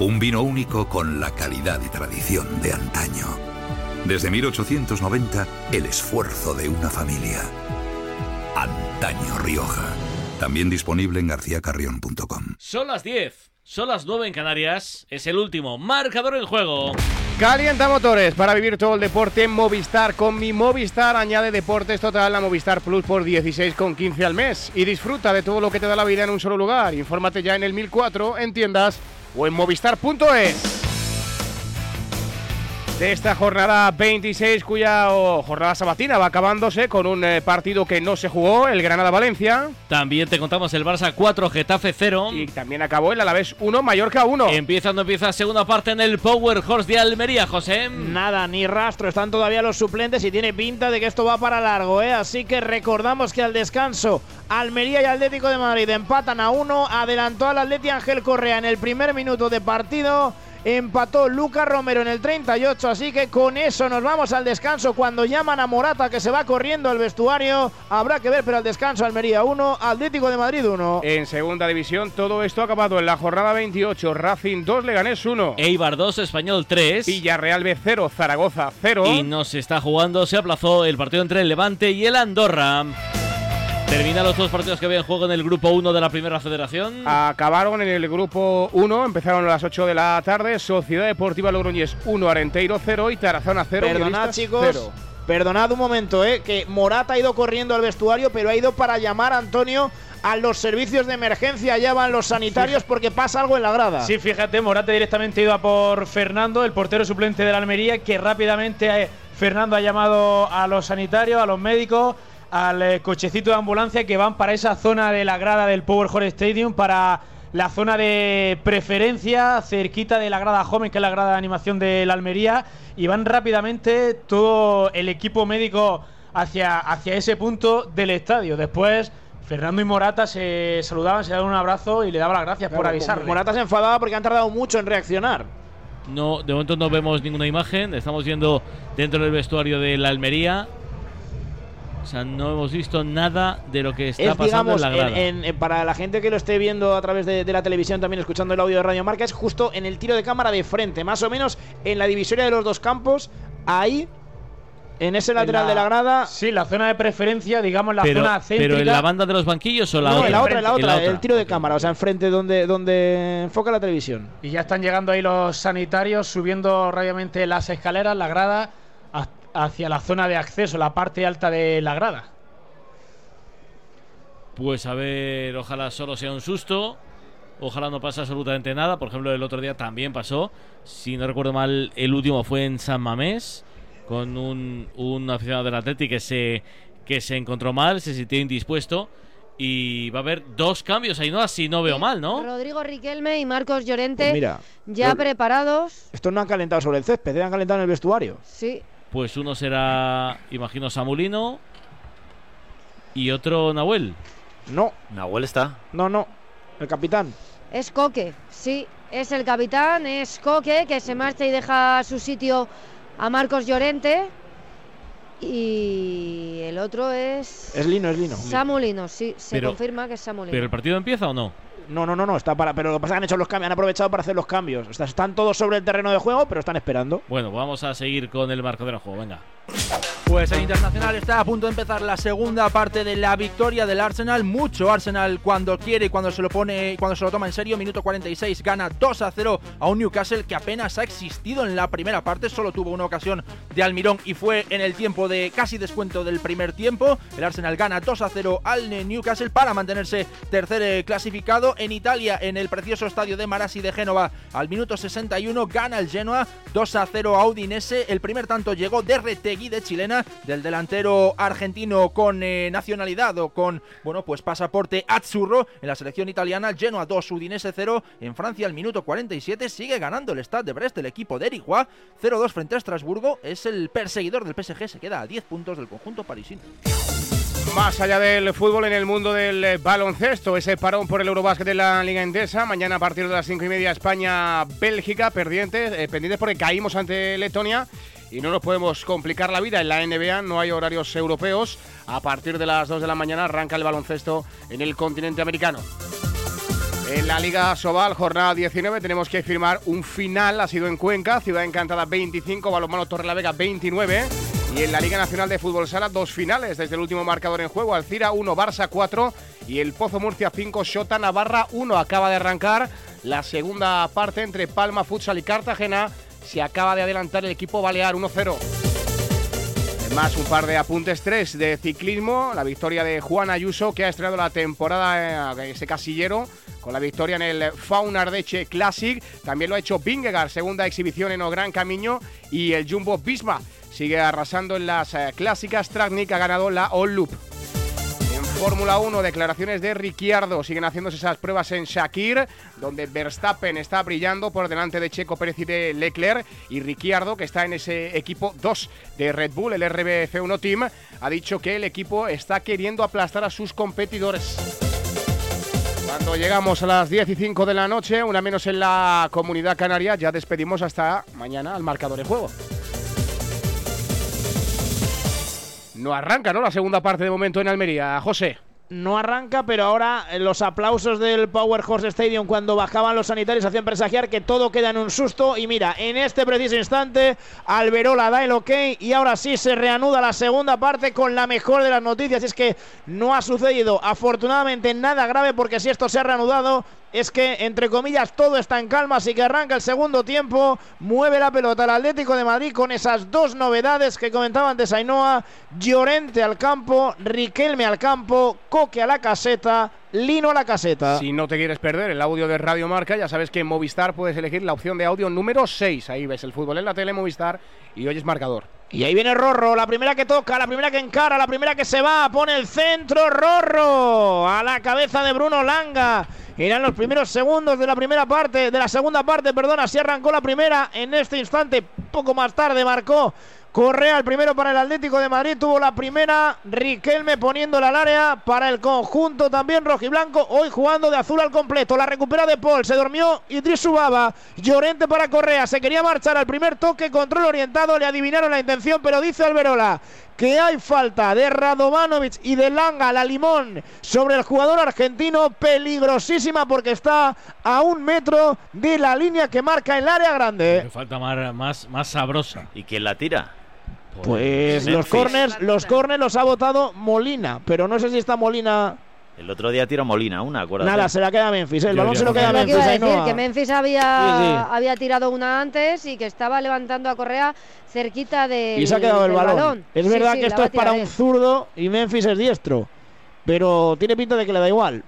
Un vino único con la calidad y tradición de antaño. Desde 1890, el esfuerzo de una familia. Antaño Rioja. También disponible en garcíacarrión.com. Son las 10, son las 9 en Canarias. Es el último marcador en juego. Calienta motores para vivir todo el deporte en Movistar. Con mi Movistar añade deportes total a Movistar Plus por 16,15 al mes. Y disfruta de todo lo que te da la vida en un solo lugar. Infórmate ya en el 1004, en tiendas o en movistar.es de esta jornada 26, cuya jornada sabatina va acabándose con un eh, partido que no se jugó, el Granada-Valencia. También te contamos el Barça 4, Getafe 0. Y también acabó el Alavés 1, Mallorca 1. Empieza, no empieza segunda parte en el Power Horse de Almería, José. Nada, ni rastro, están todavía los suplentes y tiene pinta de que esto va para largo, ¿eh? Así que recordamos que al descanso Almería y Atlético de Madrid empatan a uno, adelantó al Atleti Ángel Correa en el primer minuto de partido empató Lucas Romero en el 38, así que con eso nos vamos al descanso cuando llaman a Morata que se va corriendo al vestuario, habrá que ver, pero al descanso Almería 1, Atlético de Madrid 1. En segunda división todo esto ha acabado en la jornada 28, Racing 2, Leganés 1. Eibar 2, Español 3. Villarreal B 0, Zaragoza 0. Y no se está jugando, se aplazó el partido entre el Levante y el Andorra. Terminan los dos partidos que había en juego en el grupo 1 de la primera federación. Acabaron en el grupo 1, empezaron a las 8 de la tarde. Sociedad Deportiva Logroñés 1, Arenteiro 0 y Tarazona 0. Perdonad, chicos. Perdonad un momento, eh, que Morata ha ido corriendo al vestuario, pero ha ido para llamar a Antonio a los servicios de emergencia, allá van los sanitarios porque pasa algo en la grada. Sí, fíjate, Morata directamente ha ido a por Fernando, el portero suplente de la Almería, que rápidamente eh, Fernando ha llamado a los sanitarios, a los médicos, al eh, cochecito de ambulancia que van para esa zona de la grada del Power Hall Stadium, para la zona de preferencia, cerquita de la grada joven, que es la grada de animación de la Almería, y van rápidamente todo el equipo médico hacia, hacia ese punto del estadio. Después. Fernando y Morata se saludaban, se daban un abrazo y le daban las gracias por avisar. Morata se enfadaba porque han tardado mucho en reaccionar. No, de momento no vemos ninguna imagen. Estamos viendo dentro del vestuario de la Almería o sea, no hemos visto nada de lo que está pasando en la grada. para la gente que lo esté viendo a través de, la televisión, también escuchando el audio de Radio Marca, es justo en el tiro de cámara de frente, más o menos en la divisoria de los dos campos, ahí en ese lateral de la grada. Sí, la zona de preferencia, digamos la zona céntrica. ¿Pero en la banda de los banquillos o la no, otra? en la otra, en la otra, el tiro de cámara, o sea, enfrente donde, donde enfoca la televisión. Y ya están llegando ahí los sanitarios subiendo rápidamente las escaleras, la grada, hacia la zona de acceso, la parte alta de la grada. Pues a ver, ojalá solo sea un susto. Ojalá no pase absolutamente nada. Por ejemplo, el otro día también pasó. Si no recuerdo mal, el último fue en San Mamés. Con un, un aficionado del Atlético que se, que se encontró mal, se sintió indispuesto. Y va a haber dos cambios ahí, ¿no? Así no veo mal, ¿no? Rodrigo Riquelme y Marcos Llorente pues ya preparados. Estos no han calentado sobre el césped, ¿eh? han calentado en el vestuario. Sí. Pues uno será, imagino, Samulino y otro Nahuel. No. Nahuel está. No, no. El capitán. Es Coque, sí. Es el capitán, es Coque, que se marcha y deja su sitio a Marcos Llorente. Y el otro es. Es Lino, es Lino. Samulino, sí, se confirma que es Samulino. ¿Pero el partido empieza o no? No, no, no, no, está para. Pero lo que pasa es que han hecho los cambios, han aprovechado para hacer los cambios. están todos sobre el terreno de juego, pero están esperando. Bueno, vamos a seguir con el marco del juego, venga. Pues el Internacional está a punto de empezar la segunda parte de la victoria del Arsenal. Mucho Arsenal cuando quiere y cuando se lo pone, cuando se lo toma en serio. Minuto 46 gana 2 a 0 a un Newcastle que apenas ha existido en la primera parte. Solo tuvo una ocasión de Almirón y fue en el tiempo de casi descuento del primer tiempo. El Arsenal gana 2 a 0 al Newcastle para mantenerse tercer eh, clasificado. En Italia, en el precioso estadio de Marassi de Génova, al minuto 61 gana el Genoa 2 a 0 a Udinese. El primer tanto llegó de Retegui de chilena del delantero argentino con eh, nacionalidad o con, bueno, pues pasaporte Azzurro en la selección italiana, Genoa 2, Udinese 0, en Francia al minuto 47 sigue ganando el Stade de Brest, el equipo de Erijoa, 0-2 frente a Estrasburgo, es el perseguidor del PSG, se queda a 10 puntos del conjunto parisino. Más allá del fútbol en el mundo del eh, baloncesto, ese parón por el Eurobásquet de la Liga Endesa. Mañana a partir de las 5 y media España-Bélgica, eh, pendientes porque caímos ante Letonia y no nos podemos complicar la vida. En la NBA no hay horarios europeos. A partir de las 2 de la mañana arranca el baloncesto en el continente americano. En la Liga Sobal, jornada 19, tenemos que firmar un final. Ha sido en Cuenca, Ciudad Encantada 25, Balonmano Torrelavega 29. Y en la Liga Nacional de Fútbol Sala, dos finales desde el último marcador en juego. Alcira 1, Barça 4 y el Pozo Murcia 5, Shota Navarra 1. Acaba de arrancar la segunda parte entre Palma Futsal y Cartagena. Se acaba de adelantar el equipo Balear 1-0. Más un par de apuntes, tres de ciclismo. La victoria de Juan Ayuso, que ha estrenado la temporada en ese casillero con la victoria en el Fauna Ardeche Classic. También lo ha hecho Vingegaard, segunda exhibición en Gran Camino. Y el Jumbo Bisma sigue arrasando en las eh, clásicas. Tratnik ha ganado la All Loop. Fórmula 1, declaraciones de Ricciardo. Siguen haciéndose esas pruebas en Shakir, donde Verstappen está brillando por delante de Checo Pérez y de Leclerc. Y Ricciardo, que está en ese equipo 2 de Red Bull, el RBF1 Team, ha dicho que el equipo está queriendo aplastar a sus competidores. Cuando llegamos a las 10 y 5 de la noche, una menos en la comunidad canaria, ya despedimos hasta mañana al marcador de juego. No arranca, ¿no? La segunda parte de momento en Almería. José. No arranca, pero ahora eh, los aplausos del Power Horse Stadium cuando bajaban los sanitarios hacían presagiar que todo queda en un susto. Y mira, en este preciso instante, Alberola da el ok y ahora sí se reanuda la segunda parte con la mejor de las noticias. Es que no ha sucedido afortunadamente nada grave porque si esto se ha reanudado, es que, entre comillas, todo está en calma, así que arranca el segundo tiempo, mueve la pelota el Atlético de Madrid con esas dos novedades que comentaba antes Ainhoa, Llorente al campo, Riquelme al campo, Coque a la caseta, Lino a la caseta. Si no te quieres perder el audio de Radio Marca, ya sabes que en Movistar puedes elegir la opción de audio número 6. Ahí ves el fútbol en la tele Movistar y oyes marcador. Y ahí viene Rorro, la primera que toca, la primera que encara, la primera que se va, pone el centro, Rorro, a la cabeza de Bruno Langa. Eran los primeros segundos de la primera parte, de la segunda parte, perdona, así arrancó la primera. En este instante, poco más tarde, marcó Correa el primero para el Atlético de Madrid, tuvo la primera, Riquelme poniéndola al área para el conjunto también rojiblanco, hoy jugando de azul al completo, la recupera de Paul, se durmió Idris Subaba, Llorente para Correa, se quería marchar al primer toque, control orientado, le adivinaron la intención, pero dice Alberola que hay falta de Radovanovic y de Langa, la limón, sobre el jugador argentino, peligrosísima porque está a un metro de la línea que marca el área grande. falta más, más, más sabrosa. ¿Y quién la tira? Pues los corners, los corners los ha votado Molina, pero no sé si está Molina el otro día tiró Molina una, acuérdate. Nada, se la queda Memphis. ¿eh? El balón se lo queda Memphis. Que, decir, que Memphis había, había tirado una antes y que estaba levantando a Correa cerquita de. Y se ha quedado el balón. Es verdad que esto es para un zurdo y Memphis es diestro. Pero tiene pinta de que le da igual.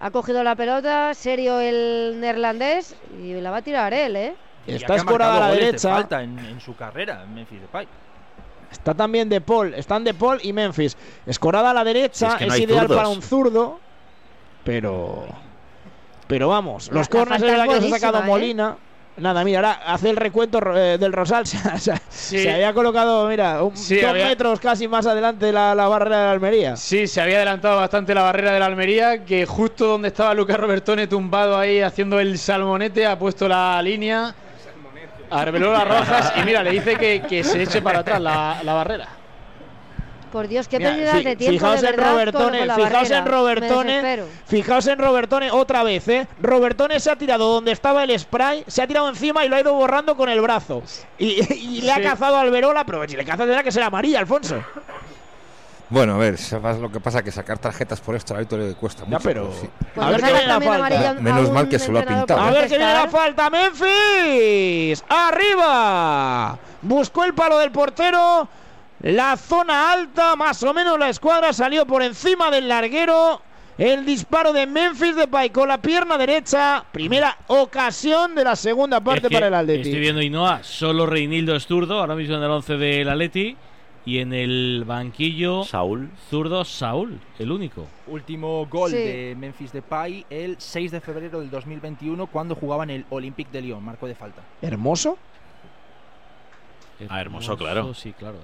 Ha cogido la pelota, serio el neerlandés, y la va a tirar él, ¿eh? Está escorada a la derecha. falta en, en, su carrera, Memphis Depay. Está también De Paul. Están De Paul y Memphis. Escorada a la derecha. Es, ideal para un zurdo. Pero. Pero vamos. Los corners de la que se ha sacado ¿eh? Molina. Nada, mira, ahora hace el recuento eh, del Rosal. Se había colocado, mira, dos metros casi más adelante la, la, barrera de la Almería. Sí, se había adelantado bastante la barrera de la Almería, que justo donde estaba Lucas Robertone tumbado ahí haciendo el salmonete, ha puesto la línea Arbeló las rojas y mira, le dice que, se eche para atrás la, barrera. Por Dios, qué pérdida de tiempo. Fijaos en Robertone, fijaos en Robertone, fijaos en Robertone otra vez, ¿eh? Robertone se ha tirado donde estaba el spray, se ha tirado encima y lo ha ido borrando con el brazo. Y, le ha cazado al Verola, pero si le caza tendrá que ser amarilla, Alfonso. Bueno, a ver, ¿sabes lo que pasa? Que sacar tarjetas por extra le cuesta mucho. pero. Pues a ver qué viene la falta. Menos mal que se lo ha pintado. A ver qué viene la falta. Memphis. Arriba. Buscó el palo del portero. La zona alta, más o menos la escuadra salió por encima del larguero. El disparo de Memphis de Pai con la pierna derecha. Primera ocasión de la segunda parte para el Atleti. Estoy viendo Inoa, solo Reinildo es zurdo, ahora mismo en el 11 del Atleti. Y en el banquillo, Saúl. Zurdo Saúl, el único. Último gol de Memphis Depay el 6 de febrero del 2021 cuando jugaba en el Olympique de Lyon, marco de falta. ¿Hermoso? Ah, hermoso, claro. Sí, claro.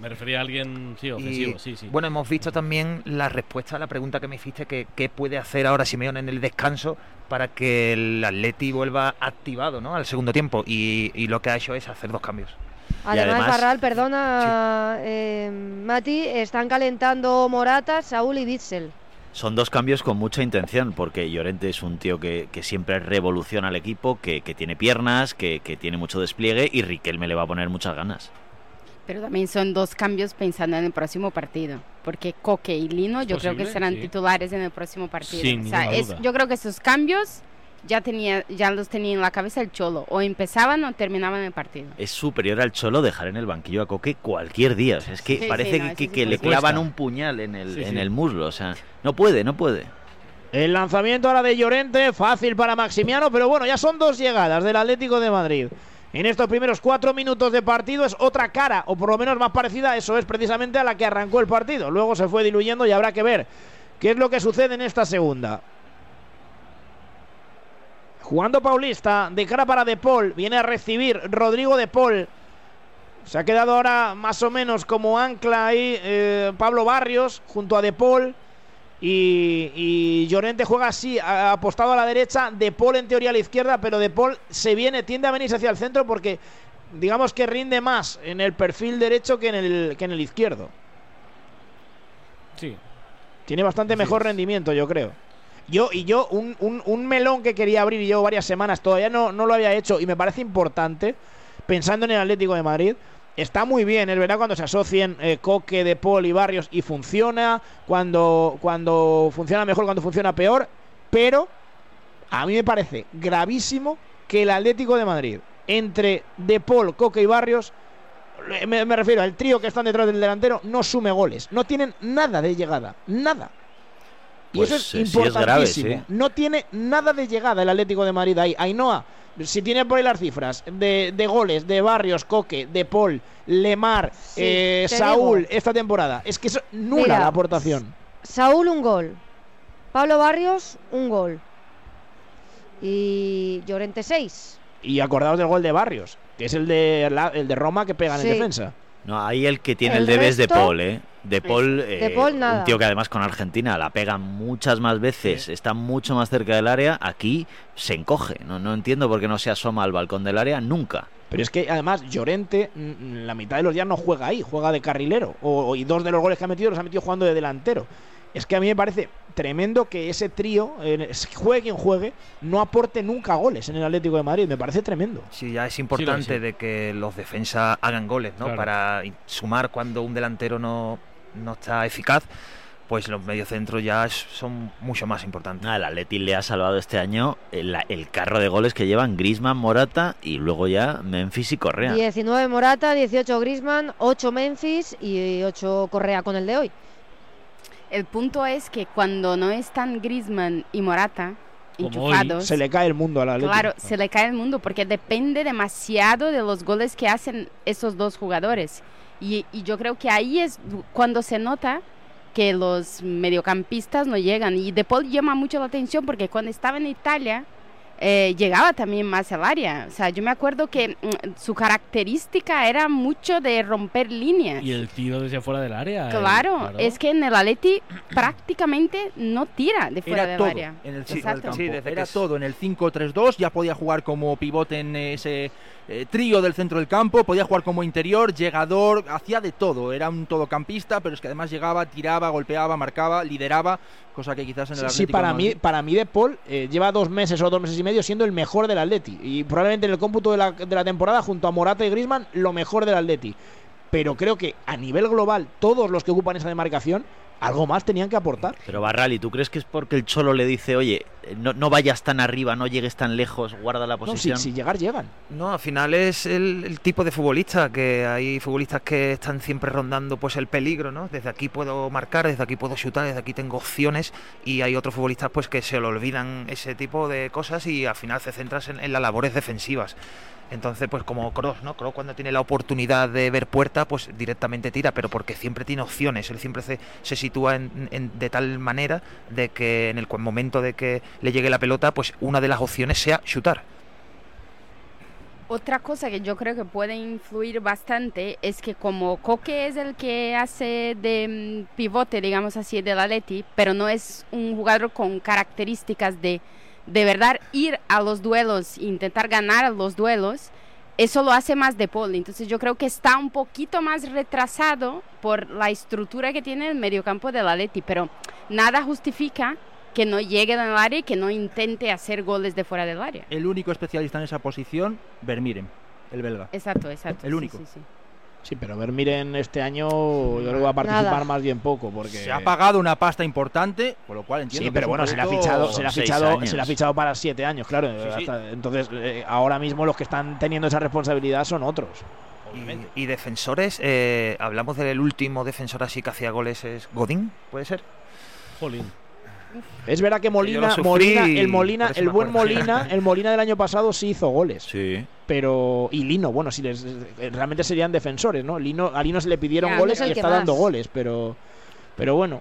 me refería a alguien, sí, ofensivo, sí, sí. Bueno, hemos visto también la respuesta a la pregunta que me hiciste, que qué puede hacer ahora Simeone en el descanso para que el Atleti vuelva activado ¿no? al segundo tiempo. y lo que ha hecho es hacer dos cambios. Además, Barral, perdona, eh, Mati, están calentando Morata, Saúl y Bitzel. Son dos cambios con mucha intención, porque Llorente es un tío que, que siempre revoluciona al equipo, que, que tiene piernas, que, que tiene mucho despliegue y Riquelme le va a poner muchas ganas. Pero también son dos cambios pensando en el próximo partido, porque Coque y Lino yo creo que serán sí. titulares en el próximo partido. Sin O sea, es- yo creo que esos cambios ya tenía ya los tenía en la cabeza el Cholo, o empezaban o terminaban el partido. Es superior al Cholo dejar en el banquillo a Coque cualquier día. O sea, es que Sí, sí, parece no, que, que- sí que es le clavan Cuesta. un puñal en el, Sí, en sí. el muslo. O sea, no puede, no puede. El lanzamiento ahora de Llorente, fácil para Maximiano, pero bueno, ya son dos llegadas del Atlético de Madrid. En estos primeros cuatro minutos de partido es otra cara, o por lo menos más parecida, eso es precisamente a la que arrancó el partido. Luego se fue diluyendo y habrá que ver qué es lo que sucede en esta segunda. Jugando Paulista, de cara para De Paul, viene a recibir Rodrigo De Paul. Se ha quedado ahora más o menos como ancla ahí eh, Pablo Barrios junto a De Paul. Y, y Llorente juega así, apostado a la derecha, De Paul en teoría a la izquierda, pero De Paul se viene, tiende a venirse hacia el centro porque digamos que rinde más en el perfil derecho que en el, que en el izquierdo. Sí. Tiene bastante mejor rendimiento, yo creo. Yo, y yo, un, un- melón que quería abrir y llevo varias semanas, todavía no, no lo había hecho y me parece importante, pensando en el Atlético de Madrid. Está muy bien, es verdad, cuando se asocien eh, Coque, De Paul y Barrios y funciona, cuando, cuando funciona mejor, cuando funciona peor, pero a mí me parece gravísimo que el Atlético de Madrid, entre De Paul, Coque y Barrios, me refiero al trío que están detrás del delantero, no sume goles. No tienen nada de llegada. Nada. Y Pues, eso es eh, sí es grave, importantísimo. sí. No tiene nada de llegada el Atlético de Madrid ahí. Ainhoa, si tiene por ahí las cifras de, de goles de Barrios, Coque, de Paul, Lemar, Sí, eh, Saúl digo. esta temporada, es que es nula Mira, la aportación. Saúl un gol. Pablo Barrios un gol. Y Llorente 6. Y acordaos del gol de Barrios, que es el de, la- el de Roma que pegan Sí. en defensa. No, ahí el que tiene El el, debe es de Paul, ¿eh? De Paul, De eh, Paul, nada. un tío que además con Argentina la pega muchas más veces, está mucho más cerca del área, aquí se encoge. No, no entiendo por qué no se asoma al balcón del área nunca. Pero es que además Llorente, mm, la mitad de los días no juega ahí, juega de carrilero. O- y dos de los goles que ha metido los ha metido jugando de delantero. Es que a mí me parece tremendo que ese trío, eh, juegue quien juegue, no aporte nunca goles en el Atlético de Madrid. Me parece tremendo. Sí, ya es importante sí. de que los defensas hagan goles, ¿no? Claro. Para sumar cuando un delantero no, no está eficaz, pues los mediocentros ya son mucho más importantes. Nada, el Atleti le ha salvado este año el, el carro de goles que llevan Grisman, Morata y luego ya Memphis y Correa. 19 Morata, 18 Grisman, 8 Memphis y 8 Correa con el de hoy. El punto es que cuando no están Griezmann y Morata enchufados, Se le cae el mundo al Atlético. claro, se le cae el mundo porque depende demasiado de los goles que hacen esos dos jugadores. Y, y yo creo que ahí es cuando se nota que los mediocampistas no llegan. Y De Paul llama mucho la atención porque cuando estaba en Italia eh, llegaba también más al área. O sea, yo me acuerdo que mm, su característica era mucho de romper líneas. Y el tiro desde fuera del área. Claro, es que en el Atleti prácticamente no tira de fuera Era del todo área. en el centro del campo. Sí, desde que Era es- todo en el 5-3-2. Ya podía jugar como pivote en ese eh, trío del centro del campo. Podía jugar como interior, llegador, hacía de todo. Era un todocampista, pero es que además llegaba, tiraba, golpeaba, marcaba, lideraba, cosa que quizás en el Sí, Atlético sí, para mí, para mí De Paul eh, lleva dos meses o dos meses y medio siendo el mejor del Atleti. Y probablemente en el cómputo de la, de la temporada, junto a Morata y Grisman, lo mejor del Atleti. Pero creo que a nivel global, todos los que ocupan esa demarcación, algo más tenían que aportar. Pero Barrali, ¿tú crees que es porque el Cholo le dice, oye, no, no vayas tan arriba, no llegues tan lejos, guarda la No, si, posición? si llegar, llegan. No, al final es el, el tipo de futbolista, que hay futbolistas que están siempre rondando pues el peligro, ¿no? Desde aquí puedo marcar, desde aquí puedo chutar, desde aquí tengo opciones y hay otros futbolistas pues que se le olvidan ese tipo de cosas y al final se centran en, en las labores defensivas. Entonces, pues como Cross, ¿no? Kroos cuando tiene la oportunidad de ver puerta, pues directamente tira, pero porque siempre tiene opciones, él siempre se, se sitúa en- en- de tal manera de que en el momento de que le llegue la pelota, pues una de las opciones sea chutar. Otra cosa que yo creo que puede influir bastante es que como Coque es el que hace de mm, pivote, digamos así, del Atleti, pero no es un jugador con características de de verdad ir a los duelos, e intentar ganar los duelos, eso lo hace más de Paul. Entonces yo creo que está un poquito más retrasado por la estructura que tiene el mediocampo del Atleti, pero nada justifica que no llegue el área y que no intente hacer goles de fuera del área. El único especialista en esa posición, Vermiren, el belga. Exacto, exacto. El único. sí, sí. Sí, pero Vermiren este año yo creo que va a participar Nada. más bien poco porque Se ha pagado una pasta importante, con lo cual entiendo Sí, que pero es un bueno, se le ha fichado, se le ha fichado, se le ha fichado para siete años, claro. Sí, sí. entonces, eh, ahora mismo los que están teniendo esa responsabilidad son otros. Y, y defensores, eh, hablamos del último defensor así que hacía goles, es Godín, ¿puede ser? Jolín. Es verdad que Molina, sufrí Molina, el Molina, el buen. Molina, el Molina del año pasado sí hizo goles. Sí. Pero y Lino, bueno, si les eh, realmente serían defensores, ¿no? Lino, a Lino se le pidieron goles no es y está dando goles, pero pero bueno,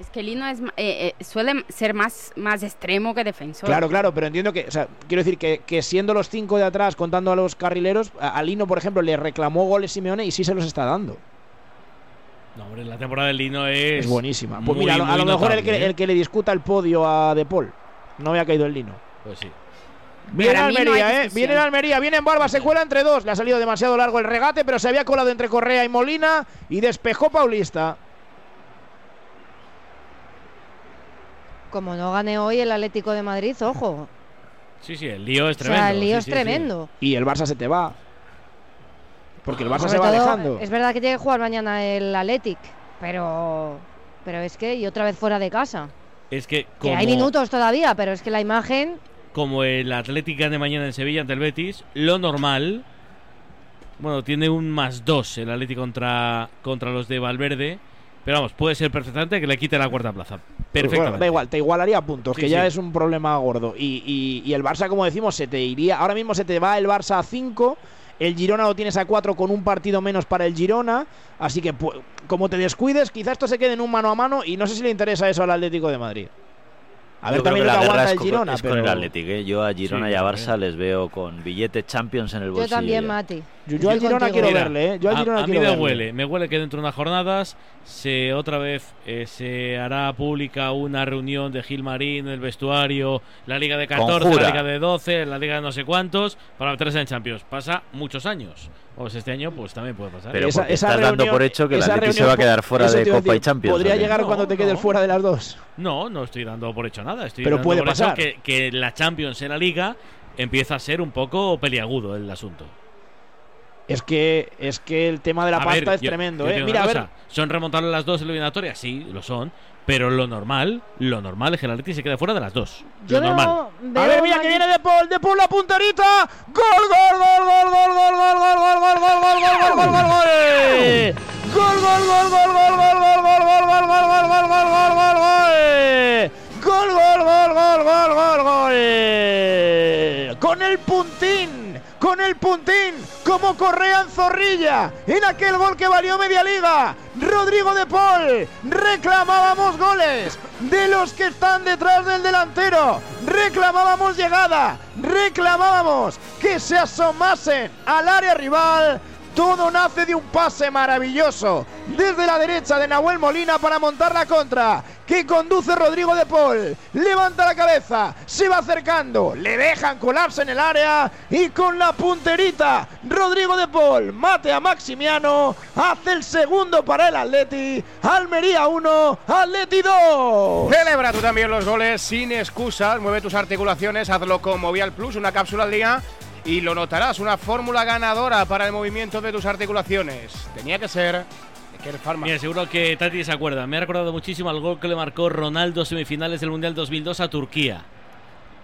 Es que Lino es, eh, eh, suele ser más, más extremo que defensor. claro, claro, pero entiendo que, o sea, quiero decir que, que siendo los cinco de atrás contando a los carrileros, a, a Lino, por ejemplo, le reclamó goles Simeone y sí se los está dando. No, hombre, la temporada del Lino es. Es buenísima. Pues muy, mira, a lo- a muy lo mejor el que, ¿eh? el que le discuta el podio a De Paul. No había caído el Lino. Pues sí. Viene no Almería, ¿eh? Viene el Almería, viene en Barba, se cuela entre dos. Le ha salido demasiado largo el regate, pero se había colado entre Correa y Molina y despejó Paulista. Como no gane hoy el Atlético de Madrid, ojo. Sí, sí, el lío es O tremendo. sea, el lío sí, es sí, sí. tremendo. Y el Barça se te va. Porque el Barça Sobre se va todo, dejando. Es verdad que tiene que jugar mañana el Athletic, pero pero es que y otra vez fuera de casa. Es que Que como, hay minutos todavía, pero es que la imagen como el Atlético gane mañana en Sevilla ante el Betis, lo normal. Bueno, tiene un más dos el Atlético contra, contra los de Valverde. Pero vamos, puede ser perfectamente que le quite la cuarta plaza. Bueno, Perfectamente. da igual, te igualaría puntos, Sí, que ya sí. es un problema gordo. Y, y- y el Barça, como decimos, se te iría. Ahora mismo se te va el Barça a 5. El Girona lo tienes a 4 con un partido menos para el Girona. Así que, pu- como te descuides, quizás esto se quede en un mano a mano. Y no sé si le interesa eso al Atlético de Madrid. A ver Yo creo también que lo que la aguanta es el con, Girona. es con pero el Athletic, ¿eh? Yo a Girona Sí, y a yo Barça también. les veo con billetes Champions en el yo bolsillo. también, Mati. yo, yo al Girona contigo. quiero Mira, verle, ¿eh? Yo al a, Girona a mí quiero me verle. huele, me huele que dentro de unas jornadas se otra vez eh, se hará pública una reunión de Gilmarín, el vestuario, la liga de 14, Conjura. la liga de 12, la liga de no sé cuántos, para meterse en Champions. Pasa muchos años. Pues este año pues también puede pasar. Pero Esa- esa estás dando reunión- por hecho que esa Atleti se va a quedar fuera de Copa y Champions. Podría ¿o llegar No, cuando te quedes no. fuera de las dos. No, no estoy dando por hecho nada. Estoy Pero dando puede por hecho pasar. que, que la Champions en la liga empieza a ser un poco peliagudo el asunto. Es que, es que el tema de la A pasta ver, es yo- tremendo, yo ¿eh? Mira, a ver. ¿Son remontables las dos eliminatorias? Sí, lo son. Pero lo normal, lo normal es que el Atleti se quede fuera de las dos. Yo lo normal. veo, A ver, mira que viene De Paul, De Paul la punterita. Gol, gol, gol, gol, gol, gol, gol, gol, gol, gol, gol, gol, gol, gol, gol, gol, gol. Gol, gol, gol, gol, gol, gol, gol, gol, gol, gol, gol, gol, gol, gol, gol, gol, gol. Gol, gol, gol, gol, gol, gol, gol. Con el puntín, con el puntín, como Correa Zorrilla, en aquel gol que valió media liga. Rodrigo de Paul, reclamábamos goles de los que están detrás del delantero. Reclamábamos llegada, reclamábamos que se asomasen al área rival. Todo nace de un pase maravilloso desde la derecha de Nahuel Molina para montar la contra que conduce Rodrigo de Paul. Levanta la cabeza, se va acercando, le dejan colarse en el área y con la punterita Rodrigo de Paul mate a Maximiano, hace el segundo para el Atleti, Almería 1, Atleti 2. Celebra tú también los goles sin excusas, mueve tus articulaciones, hazlo con Movial Plus, una cápsula al día y lo notarás, una fórmula ganadora para el movimiento de tus articulaciones. Tenía que ser. Mira, seguro que Tati se acuerda. Me ha recordado muchísimo al gol que le marcó Ronaldo semifinales del Mundial 2002 a Turquía.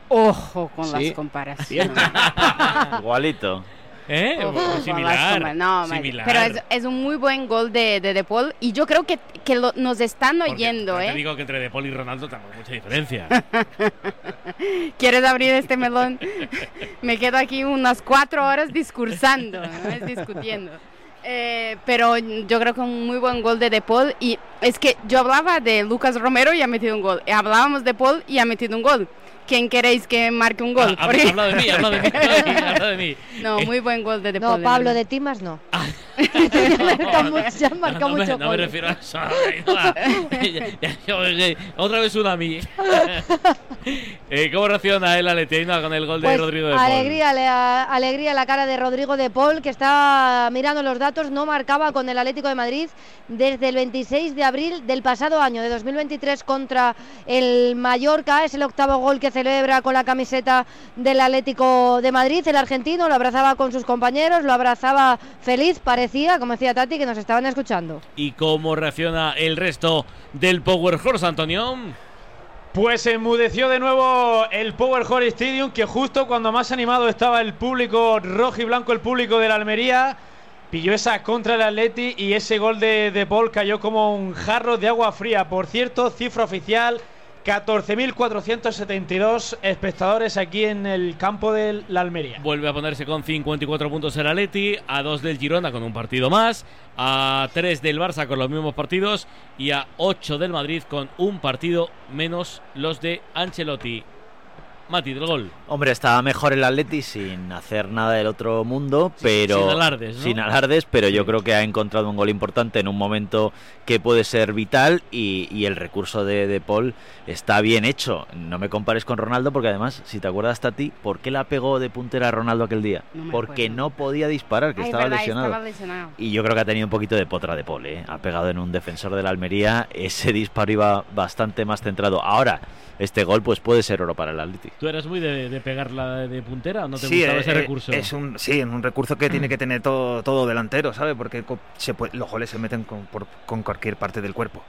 Ojo con Sí. las comparaciones. Igualito. ¿Eh? Con las similar. no, similar. pero es, es un muy buen gol de, de De Paul y yo creo que, que lo- nos están Porque oyendo, Te ¿eh? digo que entre De Paul y Ronaldo tampoco hay mucha diferencia. ¿Quieres abrir este melón? Me quedo aquí unas cuatro horas discursando, ¿no? Discutiendo. Eh, pero yo creo que un muy buen gol de De Paul. Y es que yo hablaba de Lucas Romero y ha metido un gol. Hablábamos de Paul y ha metido un gol. Quién queréis que marque un gol. Ah, Porque- habla de mí, habla de mí, habla de mí, habla de mí. No, muy buen gol de De No, Pablo, de Timas no. se han marcado no, me- no refiero a eso. Otra vez una a mí. Eh, ¿Cómo reacciona el Atleti Ainhoa, con el gol de Pues, Rodrigo de Paul? alegría, le- alegría la cara de Rodrigo de Paul, que está mirando los datos, no marcaba con el Atlético de Madrid desde el 26 de abril del pasado año, de 2023, contra el Mallorca. Es el octavo gol que celebra con la camiseta del Atlético de Madrid. El argentino lo abrazaba con sus compañeros, lo abrazaba feliz, parecía, como decía Tati, que nos estaban escuchando. ¿Y cómo reacciona el resto del Power Horse, Antonio? Pues enmudeció de nuevo el Power Horse Stadium, que justo cuando más animado estaba el público rojo y blanco, el público de la Almería, pilló esa contra el Atleti y ese gol de, de Paul cayó como un jarro de agua fría. Por cierto, cifra oficial, 14.472 espectadores aquí en el campo de la Almería. Vuelve a ponerse con 54 puntos el Atleti, a 2 del Girona con un partido más, a 3 del Barça con los mismos partidos y a 8 del Madrid con un partido menos los de Ancelotti. Mati, del gol. Hombre, estaba mejor el Atleti sin hacer nada del otro mundo, pero sin alardes, ¿no? sin alardes, pero yo creo que ha encontrado un gol importante en un momento que puede ser vital y, y el recurso de, de Paul está bien hecho. No me compares con Ronaldo porque además, si te acuerdas Tati, ¿por qué la pegó de puntera a Ronaldo aquel día? No porque acuerdo. no podía disparar, que Ay, estaba verdad, lesionado. estaba lesionado. Y yo creo que ha tenido un poquito de potra de Paul, ¿eh? Ha pegado en un defensor de la Almería. Ese disparo iba bastante más centrado. Ahora, este gol pues puede ser oro para el Atleti. ¿Tú eras muy de, de pegarla de puntera o no te Sí, gustaba eh, ese eh, recurso? Es un, sí, es un recurso que tiene que tener todo, todo delantero, ¿sabes? Porque se puede- los goles se meten con, por- con cualquier parte del cuerpo.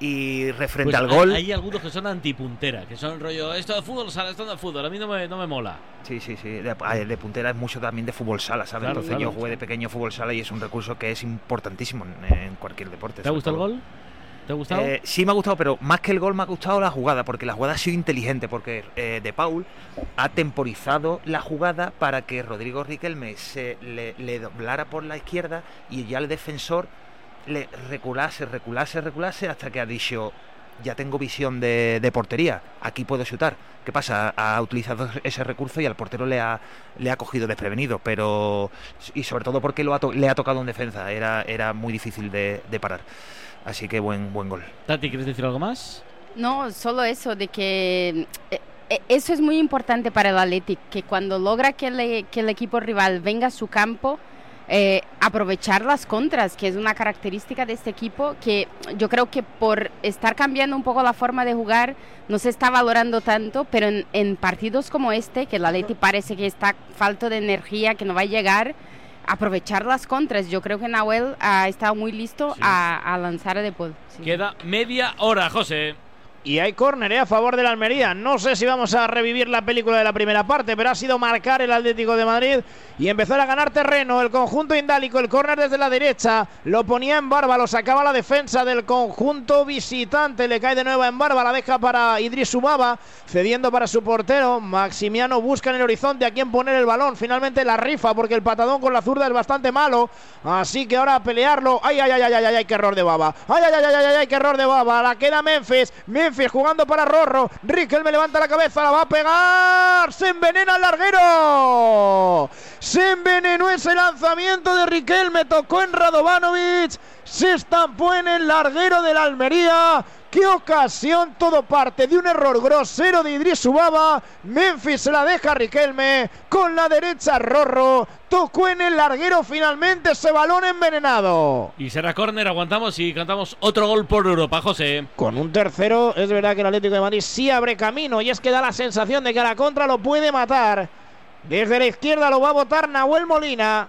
Y referente Pues al gol. Hay, algunos que son antipuntera, que son rollo, esto de fútbol, sala, esto de fútbol, a mí no me, no me mola. Sí, sí, sí. De, de puntera es mucho también de fútbol sala, ¿sabes? Claro, Entonces claro. yo jugué de pequeño fútbol sala y es un recurso que es importantísimo en, en cualquier deporte. ¿Te ha gustado el gol? ¿Te ha gustado? Eh, sí me ha gustado, pero más que el gol me ha gustado la jugada, porque la jugada ha sido inteligente, porque eh, De Paul ha temporizado la jugada para que Rodrigo Riquelme se le, doblara por la izquierda y ya el defensor le reculase, reculase, reculase hasta que ha dicho ya tengo visión de, portería, aquí puedo chutar. ¿Qué pasa? Ha utilizado ese recurso y al portero le ha, le ha cogido desprevenido, pero y sobre todo porque lo ha to- le ha tocado en defensa, era, era muy difícil de parar. Así que buen, buen gol. Tati, ¿quieres decir algo más? No, solo eso, de que eh, eh, eso es muy importante para el Athletic, que cuando logra que, le- que el equipo rival venga a su campo, eh, aprovechar las contras, que es una característica de este equipo, que yo creo que por estar cambiando un poco la forma de jugar, no se está valorando tanto, pero en, en partidos como este, que el Athletic parece que está falto de energía, que no va a llegar, aprovechar las contras. Yo creo que Nahuel ha estado muy listo a, a lanzar a De Paul. sí. Queda media hora, José. Y hay córner eh, a favor de la Almería. No sé si vamos a revivir la película de la primera parte, pero ha sido marcar el Atlético de Madrid y empezar a ganar terreno. El conjunto indálico, el córner desde la derecha, lo ponía en barba, lo sacaba la defensa del conjunto visitante. Le cae de nuevo en barba, la deja para Idris Ubaba, cediendo para su portero. Maximiano busca en el horizonte a quién poner el balón. Finalmente la rifa, porque el patadón con la zurda es bastante malo. Así que ahora pelearlo. Ay, ay, ay, ay, ay, ay, qué error de baba. Ay, ay, ay, ay, ay, qué error de baba. La queda Memphis. Memphis jugando para Rorro. Riquelme levanta la cabeza, la va a pegar. Se envenena el larguero. Se envenenó ese lanzamiento de Riquelme. Tocó en Radovanovic. Se estampó en el larguero de la Almería. ¡Qué ocasión! Todo parte de un error grosero de Idris Ubaba. Memphis se la deja a Riquelme. Con la derecha Rorro. Tocó en el larguero finalmente ese balón envenenado. Y será córner, aguantamos y cantamos otro gol por Europa, José. Con un tercero, es verdad que el Atlético de Madrid sí abre camino y es que da la sensación de que a la contra lo puede matar. Desde la izquierda lo va a votar Nahuel Molina.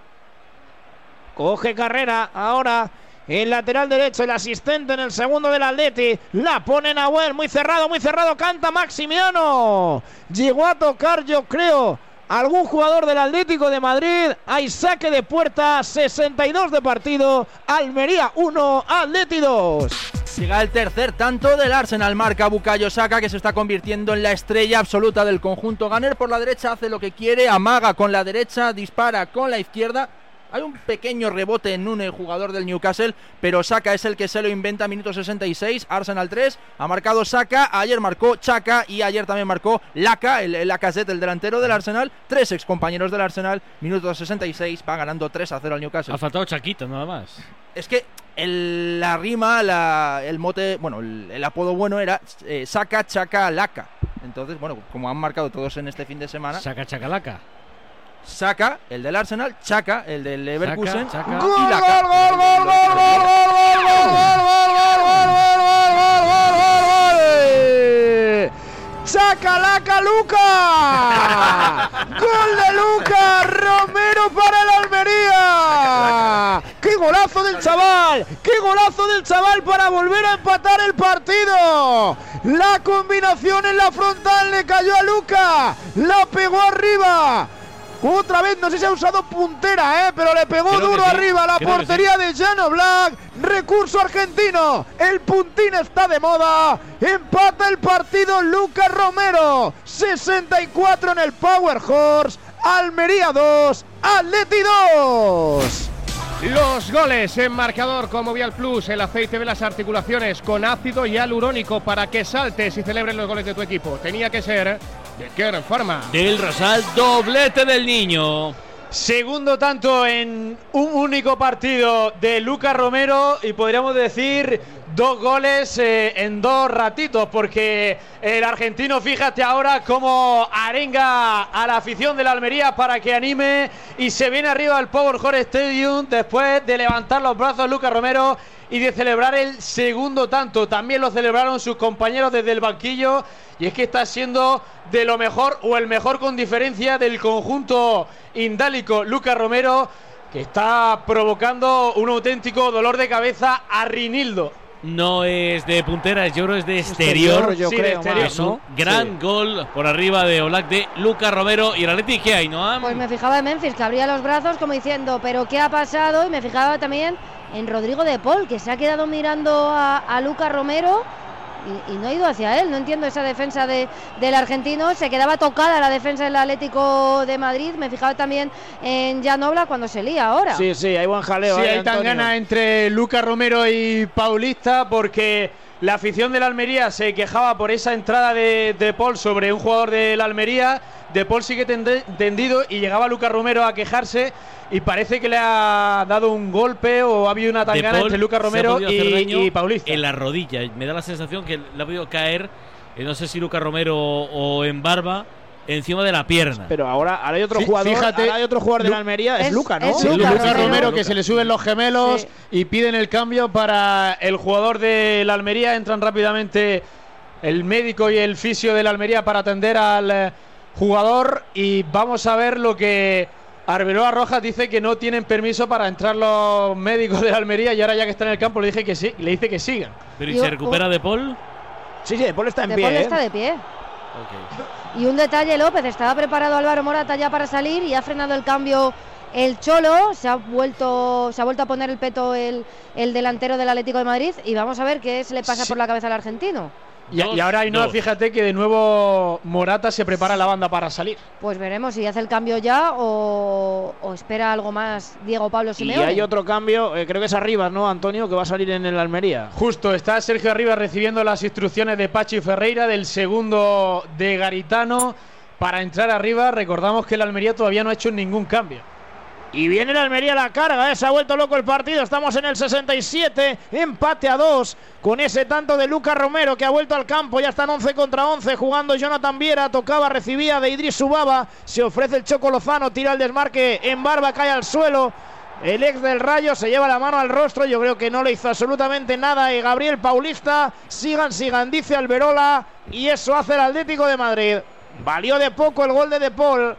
Coge carrera ahora. El lateral derecho, el asistente en el segundo del Atleti. La pone Nahuel, muy cerrado, muy cerrado. Canta Maximiano. Llegó a tocar, yo creo, algún jugador del Atlético de Madrid. Hay saque de puerta, 62 de partido. Almería 1, Atleti 2. Llega el tercer tanto del Arsenal, marca Bukayo Saka que se está convirtiendo en la estrella absoluta del conjunto. Ganer por la derecha hace lo que quiere, amaga con la derecha, dispara con la izquierda. Hay un pequeño rebote en un eh, jugador del Newcastle, pero Saka es el que se lo inventa, minuto 66, Arsenal 3, ha marcado Saka, ayer marcó Chaka y ayer también marcó Laka, el, el Lacazette, el delantero del Arsenal, tres ex compañeros del Arsenal, minuto 66, va ganando 3 a 0 al Newcastle. Ha faltado Chaquito, nada más. Es que el- la rima, la- el mote, bueno, el, el apodo bueno era eh, Saka, Chaka, Laka. Entonces, bueno, como han marcado todos en este fin de semana, Saca Chacalaca. Saka, el del Arsenal, Chaka, el del Leverkusen Chaka. y Gol, Laka. gol, gol, gol, gol, gol, ¡Sacalaca Luca! ¡Gol de Luca! ¡Romero para el Almería! ¡Qué golazo del chaval! ¡Qué golazo del chaval para volver a empatar el partido! La combinación en la frontal le cayó a Luca. La pegó arriba. Otra vez, no sé si ha usado puntera, ¿eh? pero le pegó Creo duro sí, arriba a la creo portería de Jano Black. Recurso argentino. El puntín está de moda. Empata el partido Lucas Romero. 64 en el Power Horse. Almería 2. Atleti 2. Los goles en marcador con Movial Plus, el aceite de las articulaciones con ácido hialurónico para que saltes y celebres los goles de tu equipo. Tenía que ser de Kern Pharma. Del Rosal, doblete del niño. Segundo tanto en un único partido de Lucas Romero y podríamos decir dos goles eh, en dos ratitos porque el argentino fíjate ahora cómo arenga a la afición de la Almería para que anime y se viene arriba al Power Horse Stadium después de levantar los brazos Lucas Romero y de celebrar el segundo tanto. También lo celebraron sus compañeros desde el banquillo y es que está siendo de lo mejor o el mejor con diferencia del conjunto indálico Lucas Romero que está provocando un auténtico dolor de cabeza a Rinildo. No es de puntera, yo creo es de exterior. yo Sí, de creo, exterior, Es un ¿no? gran gol por arriba de Olac de Lucas Romero y el Atleti que hay, ¿no? Pues me fijaba en Memphis, que abría los brazos como diciendo, pero ¿qué ha pasado? Y me fijaba también en Rodrigo de Paul, que se ha quedado mirando a, a Lucas Romero y, y no ha ido hacia él. No entiendo esa defensa de, del argentino. Se quedaba tocada la defensa del Atlético de Madrid. Me fijaba también en Janobla cuando se lía ahora. Sí, sí, hay buen jaleo. Sí, hay Antonio. tangana entre Lucas Romero y Paulista porque la afición de la Almería se quejaba por esa entrada de, de Paul sobre un jugador de la Almería. De Paul sigue tendido y llegaba Lucas Romero a quejarse y parece que le ha dado un golpe o ha habido una tangana entre Lucas Romero y, y Paulista. En la rodilla. Me da la sensación que le ha podido caer, eh, no sé si Lucas Romero o en barba, encima de la pierna. Pero ahora, ahora hay otro jugador. fíjate, ahora hay otro jugador de la Almería. Es, Es- Luca, ¿no? es Lucas Romero. Romero, que se le suben los gemelos Sí. y piden el cambio para el jugador de la Almería. Entran rápidamente el médico y el fisio de la Almería para atender al eh, jugador y vamos a ver lo que Arbeloa Rojas dice que no tienen permiso para entrar los médicos de la Almería y ahora ya que está en el campo le dije que sí, le dice que sigan. Pero ¿y se recupera de Paul? Sí, sí, De Paul está en De pie. Paul ¿eh? está de pie. Ok. Y un detalle, López, estaba preparado Álvaro Morata ya para salir y ha frenado el cambio el Cholo, se ha vuelto, se ha vuelto a poner el peto el, el delantero del Atlético de Madrid y vamos a ver qué se le pasa Sí. por la cabeza al argentino. Y, Dos, y ahora Ainhoa, fíjate que de nuevo Morata se prepara la banda para salir. Pues veremos si hace el cambio ya o, o espera algo más Diego Pablo Y Simeone. hay otro cambio, eh, creo que es arriba, ¿no, Antonio? Que va a salir en el Almería. Justo, está Sergio Arriba recibiendo las instrucciones de Pachi Ferreira, del segundo de Garitano, para entrar arriba. Recordamos que el Almería todavía no ha hecho ningún cambio. Y viene el Almería a la carga, ¿eh? se ha vuelto loco el partido. Estamos en el 67, empate a 2 con ese tanto de Lucas Romero que ha vuelto al campo. Ya están 11 contra 11 jugando Jonathan Viera. Tocaba, recibía de Idris Subaba. Se ofrece el Choco Lozano, tira el desmarque en barba, cae al suelo. El ex del Rayo se lleva la mano al rostro. Yo creo que no le hizo absolutamente nada. Y Gabriel Paulista, sigan, sigan, dice Alberola. Y eso hace el Atlético de Madrid. Valió de poco el gol de De Paul.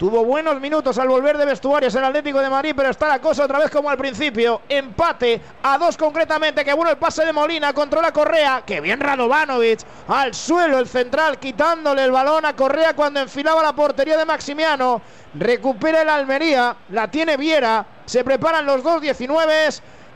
Tuvo buenos minutos al volver de vestuarios el Atlético de Madrid, pero está la cosa otra vez como al principio. Empate a dos concretamente. Que bueno el pase de Molina, controla Correa. Que bien Radovanovic. Al suelo el central, quitándole el balón a Correa cuando enfilaba la portería de Maximiano. Recupera el Almería, la tiene Viera. Se preparan los dos 19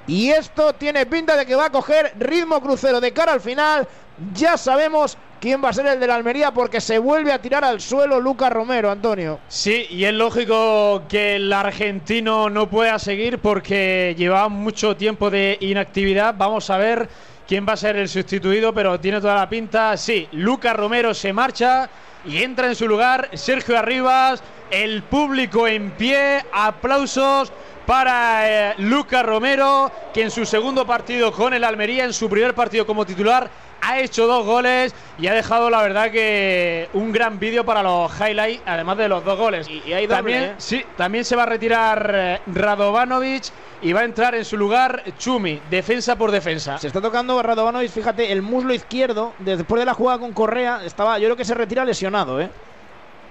y esto tiene pinta de que va a coger ritmo crucero de cara al final. Ya sabemos quién va a ser el de la Almería porque se vuelve a tirar al suelo Lucas Romero, Antonio. Sí, y es lógico que el argentino no pueda seguir porque llevaba mucho tiempo de inactividad. Vamos a ver quién va a ser el sustituido, pero tiene toda la pinta. Sí, Lucas Romero se marcha y entra en su lugar Sergio Arribas, el público en pie, aplausos para eh, Lucas Romero, que en su segundo partido con el Almería, en su primer partido como titular, ha hecho dos goles y ha dejado la verdad que un gran vídeo para los highlights, además de los dos goles. Y, hay también, ¿eh? sí, también se va a retirar eh, Radovanovic y va a entrar en su lugar Chumi, defensa por defensa. Se está tocando Radovanovic, fíjate, el muslo izquierdo, después de la jugada con Correa, estaba, yo creo que se retira lesionado, ¿eh?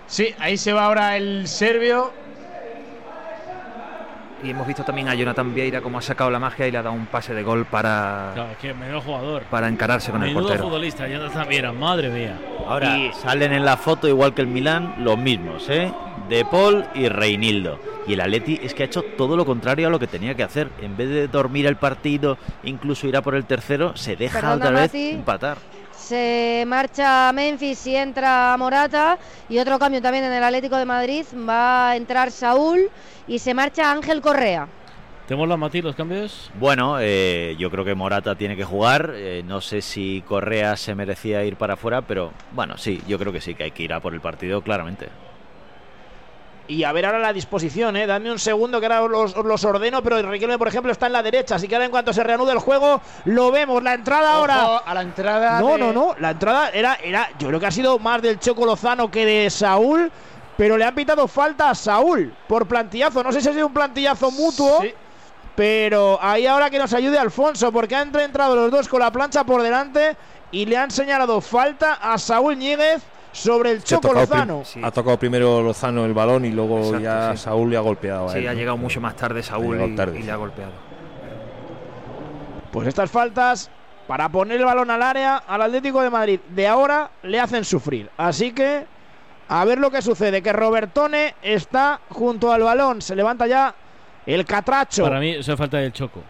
Sí, ahí se va ahora el serbio. Y hemos visto también a Jonathan Vieira cómo ha sacado la magia y le ha dado un pase de gol para, Claro, es que menudo jugador. para encararse con el Menudo portero. futbolista, Jonathan Viera, madre mía. Ahora salen en la foto igual que el Milán los mismos, ¿eh? De Paul y Reinildo. Y el Atleti es que ha hecho todo lo contrario a lo que tenía que hacer. En vez de dormir el partido, incluso ir a por el tercero, se deja Perdona, otra vez Mati. empatar. Se marcha Memphis y entra Morata. Y otro cambio también en el Atlético de Madrid. Va a entrar Saúl y se marcha Ángel Correa. ¿Te mola, Mati, los cambios? Bueno, eh, yo creo que Morata tiene que jugar. eh, no sé si Correa se merecía ir para afuera, pero bueno, sí, yo creo que sí, que hay que ir a por el partido claramente. Y a ver ahora la disposición, ¿eh? Dame un segundo que ahora los, os los ordeno, pero Riquelme, por ejemplo, está en la derecha. Así que ahora en cuanto se reanude el juego, lo vemos. La entrada ahora. A la entrada. No, de- no, no. La entrada era, era. Yo creo que ha sido más del Choco Lozano que de Saúl. Pero le han pitado falta a Saúl por plantillazo. No sé si ha sido un plantillazo mutuo. Sí. Pero ahí ahora que nos ayude Alfonso, porque han entrado los dos con la plancha por delante y le han señalado falta a Saúl Ñíguez sobre el Choco Lozano. Sí. Ha tocado primero Lozano el balón y luego Exacto, ya sí. Saúl le ha golpeado. a Sí, él, ha ¿no? llegado mucho más tarde Saúl y, tarde, y sí. le ha golpeado. Pues estas faltas para poner el balón al área al Atlético de Madrid de ahora le hacen sufrir. Así que a ver lo que sucede, que Robertone está junto al balón, se levanta ya el catracho, Para mí, eso es falta del Choco.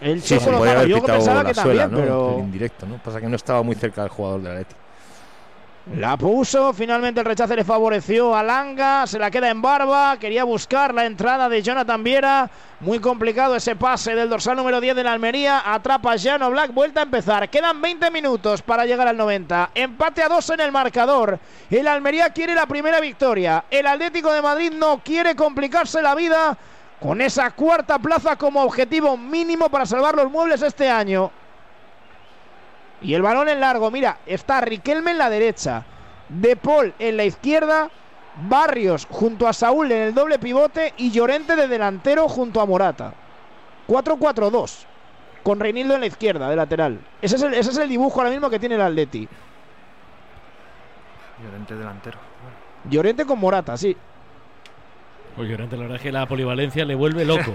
el Sí, Choco se podía Lozano. Yo pensaba la que suela, también, ¿no? pero El indirecto, ¿no? Pasa que no estaba muy cerca del jugador del Atleti. La puso, finalmente el rechace le favoreció a Langa, se la queda en barba, quería buscar la entrada de Jonathan Viera, muy complicado ese pase del dorsal número 10 de la Almería, atrapa Jano Black, vuelta a empezar, quedan 20 minutos para llegar al 90, empate a dos en el marcador, el Almería quiere la primera victoria, el Atlético de Madrid no quiere complicarse la vida con esa cuarta plaza como objetivo mínimo para salvar los muebles este año. Y el balón en largo, mira, está Riquelme en la derecha, De Paul en la izquierda, Barrios junto a Saúl en el doble pivote y Llorente de delantero junto a Morata. 4-4-2, con Reinildo en la izquierda, de lateral. Ese es, el, ese es el dibujo ahora mismo que tiene el Atleti. Llorente delantero. Llorente con Morata, sí. Pues Llorente, la verdad es que la polivalencia le vuelve loco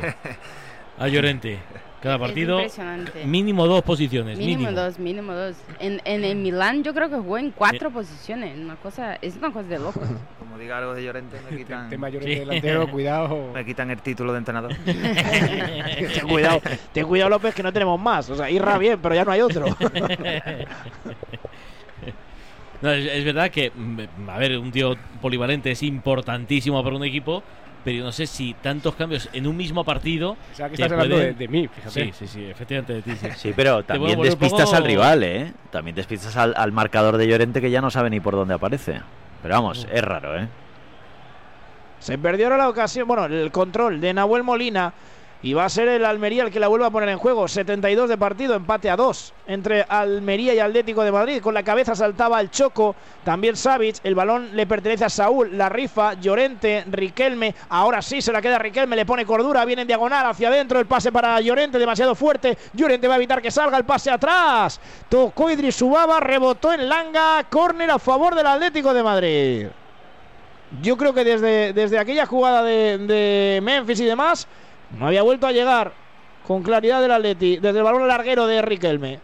a Llorente. Cada partido, impresionante. mínimo dos posiciones. Mínimo, Mínimo, dos, mínimo dos. En, en el Milán yo creo que jugó en cuatro posiciones. Una cosa, es una cosa de loco. Como diga algo de Llorente, me quitan, Tema Llorente Sí. delantero, cuidado. me quitan el título de entrenador. ten cuidado, ten cuidado López que no tenemos más. O sea, Irra bien, pero ya no hay otro. No, es, es verdad que, mm, a ver, un tío polivalente es importantísimo para un equipo, pero yo no sé si tantos cambios en un mismo partido. O sea, que estás hablando de, pueden- de mí, fíjate. Sí, sí, sí, efectivamente de ti. sí. Sí, pero también despistas poco- al rival, ¿eh? También despistas al, al marcador de Llorente que ya no sabe ni por dónde aparece. Pero vamos, es raro, ¿eh? Se perdió ahora la ocasión, bueno, el control de Nahuel Molina. Y va a ser el Almería el que la vuelva a poner en juego. 72 de partido, empate a 2 entre Almería y Atlético de Madrid. Con la cabeza saltaba el Choco, también Savic. El balón le pertenece a Saúl, la rifa, Llorente, Riquelme. Ahora sí se la queda Riquelme, le pone cordura, viene en diagonal hacia adentro. El pase para Llorente, demasiado fuerte. Llorente va a evitar que salga el pase atrás. Tocó Idris Subaba, rebotó en Langa. Córner a favor del Atlético de Madrid. Yo creo que desde, desde aquella jugada de, de Memphis y demás, no había vuelto a llegar con claridad del Atleti. Desde el balón larguero de Riquelme.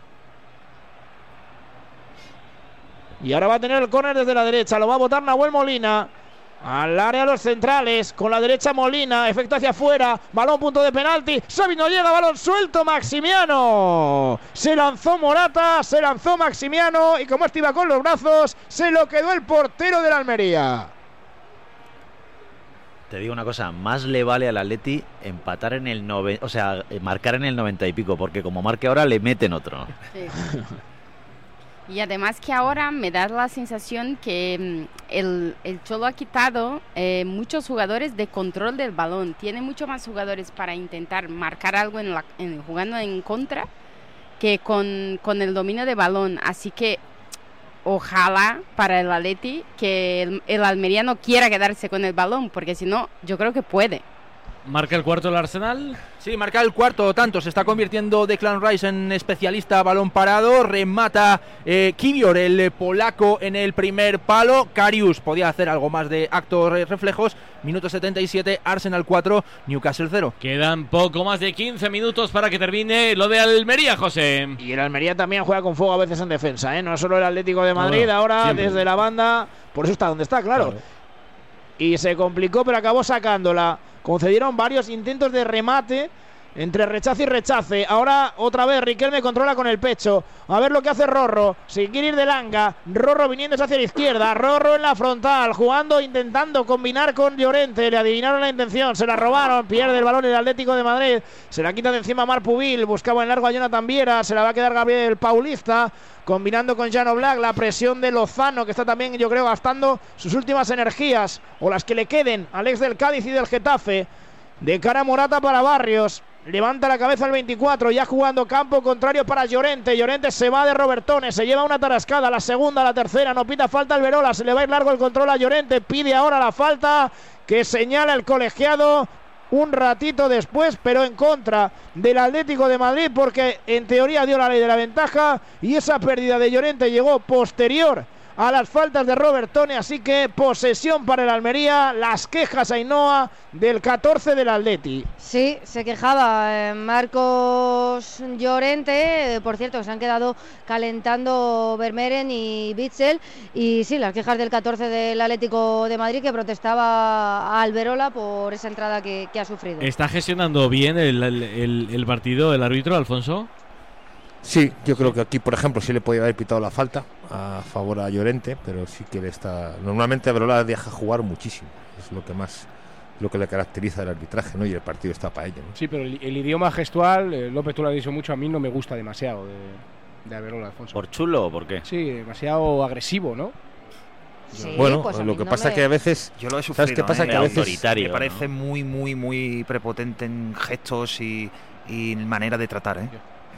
Y ahora va a tener el córner desde la derecha. Lo va a botar Nahuel Molina. Al área los centrales, con la derecha Molina, efecto hacia afuera, balón punto de penalti, Xavi no llega, balón suelto, Maximiano. Se lanzó Morata, se lanzó Maximiano y como iba con los brazos, se lo quedó el portero de la Almería. Te digo una cosa, más le vale al Atleti empatar en el nove, o sea, eh, marcar en el 90 y pico, porque como marque ahora le meten otro. Sí. Y además que ahora me da la sensación que mm, el, el Cholo ha quitado eh, muchos jugadores de control del balón. Tiene mucho más jugadores para intentar marcar algo en la, en- jugando en contra que con, con el dominio de balón. Así que ojalá para el Atleti que el, el Almería no quiera quedarse con el balón, porque si no, yo creo que puede. Marca el cuarto el Arsenal. Sí, marca el cuarto tanto. Se está convirtiendo Declan Rice en especialista a balón parado. Remata eh, Kivior, el polaco, en el primer palo. Karius podía hacer algo más de actos re- reflejos. Minuto 77, Arsenal 4, Newcastle 0. Quedan poco más de 15 minutos para que termine lo de Almería, José. Y el Almería también juega con fuego a veces en defensa, ¿eh? No solo el Atlético de Madrid, no, ahora siempre. desde la banda, por eso está donde está, claro. Claro. Y se complicó, pero acabó sacándola. Concedieron varios intentos de remate entre rechazo y rechace. Ahora otra vez Riquelme controla con el pecho. A ver lo que hace Rorro. Si quiere ir de langa. Rorro viniéndose hacia la izquierda. Rorro en la frontal. Jugando, intentando combinar con Llorente. Le adivinaron la intención. Se la robaron. Pierde el balón el Atlético de Madrid. Se la quita de encima Mar Pubil. Buscaba en largo a Jonathan Viera. Se la va a quedar Gabriel Paulista. Combinando con Jano Black. La presión de Lozano. Que está también, yo creo, gastando sus últimas energías. O las que le queden. al ex del Cádiz y del Getafe. De cara Morata para Barrios. Levanta la cabeza el 24, ya jugando campo contrario para Llorente. Llorente se va de Robertone, se lleva una tarascada, la segunda, la tercera, no pita falta el Verola, se le va a ir largo el control a Llorente, pide ahora la falta que señala el colegiado un ratito después, pero en contra del Atlético de Madrid, porque en teoría dio la ley de la ventaja y esa pérdida de Llorente llegó posterior a las faltas de Robertone, así que posesión para el Almería, las quejas a Ainhoa del 14 del Atleti. Sí, se quejaba eh, Marcos Llorente, eh, por cierto, que se han quedado calentando Vermeeren y Bitzel, y sí, las quejas del 14 del Atlético de Madrid que protestaba a Alberola por esa entrada que, que ha sufrido. ¿Está gestionando bien el, el- el- el partido el árbitro, Alfonso? Sí, yo creo que aquí, por ejemplo, sí le podía haber pitado la falta a favor a Llorente, pero sí que le está. Normalmente Averola deja jugar muchísimo. Es lo que más lo que le caracteriza del arbitraje, ¿no? Y el partido está para ello. ¿no? Sí, pero el, el idioma gestual, eh, López, tú lo has dicho mucho, a mí no me gusta demasiado de, de Averola, Alfonso. ¿Por chulo o por qué? Sí, demasiado agresivo, ¿no? Sí, bueno, pues lo que no pasa me- que a veces. Yo lo he ¿Sabes qué pasa? ¿eh? Que a veces. Autoritario, Me parece ¿no? muy, muy, muy prepotente en gestos y, y manera de tratar, ¿eh?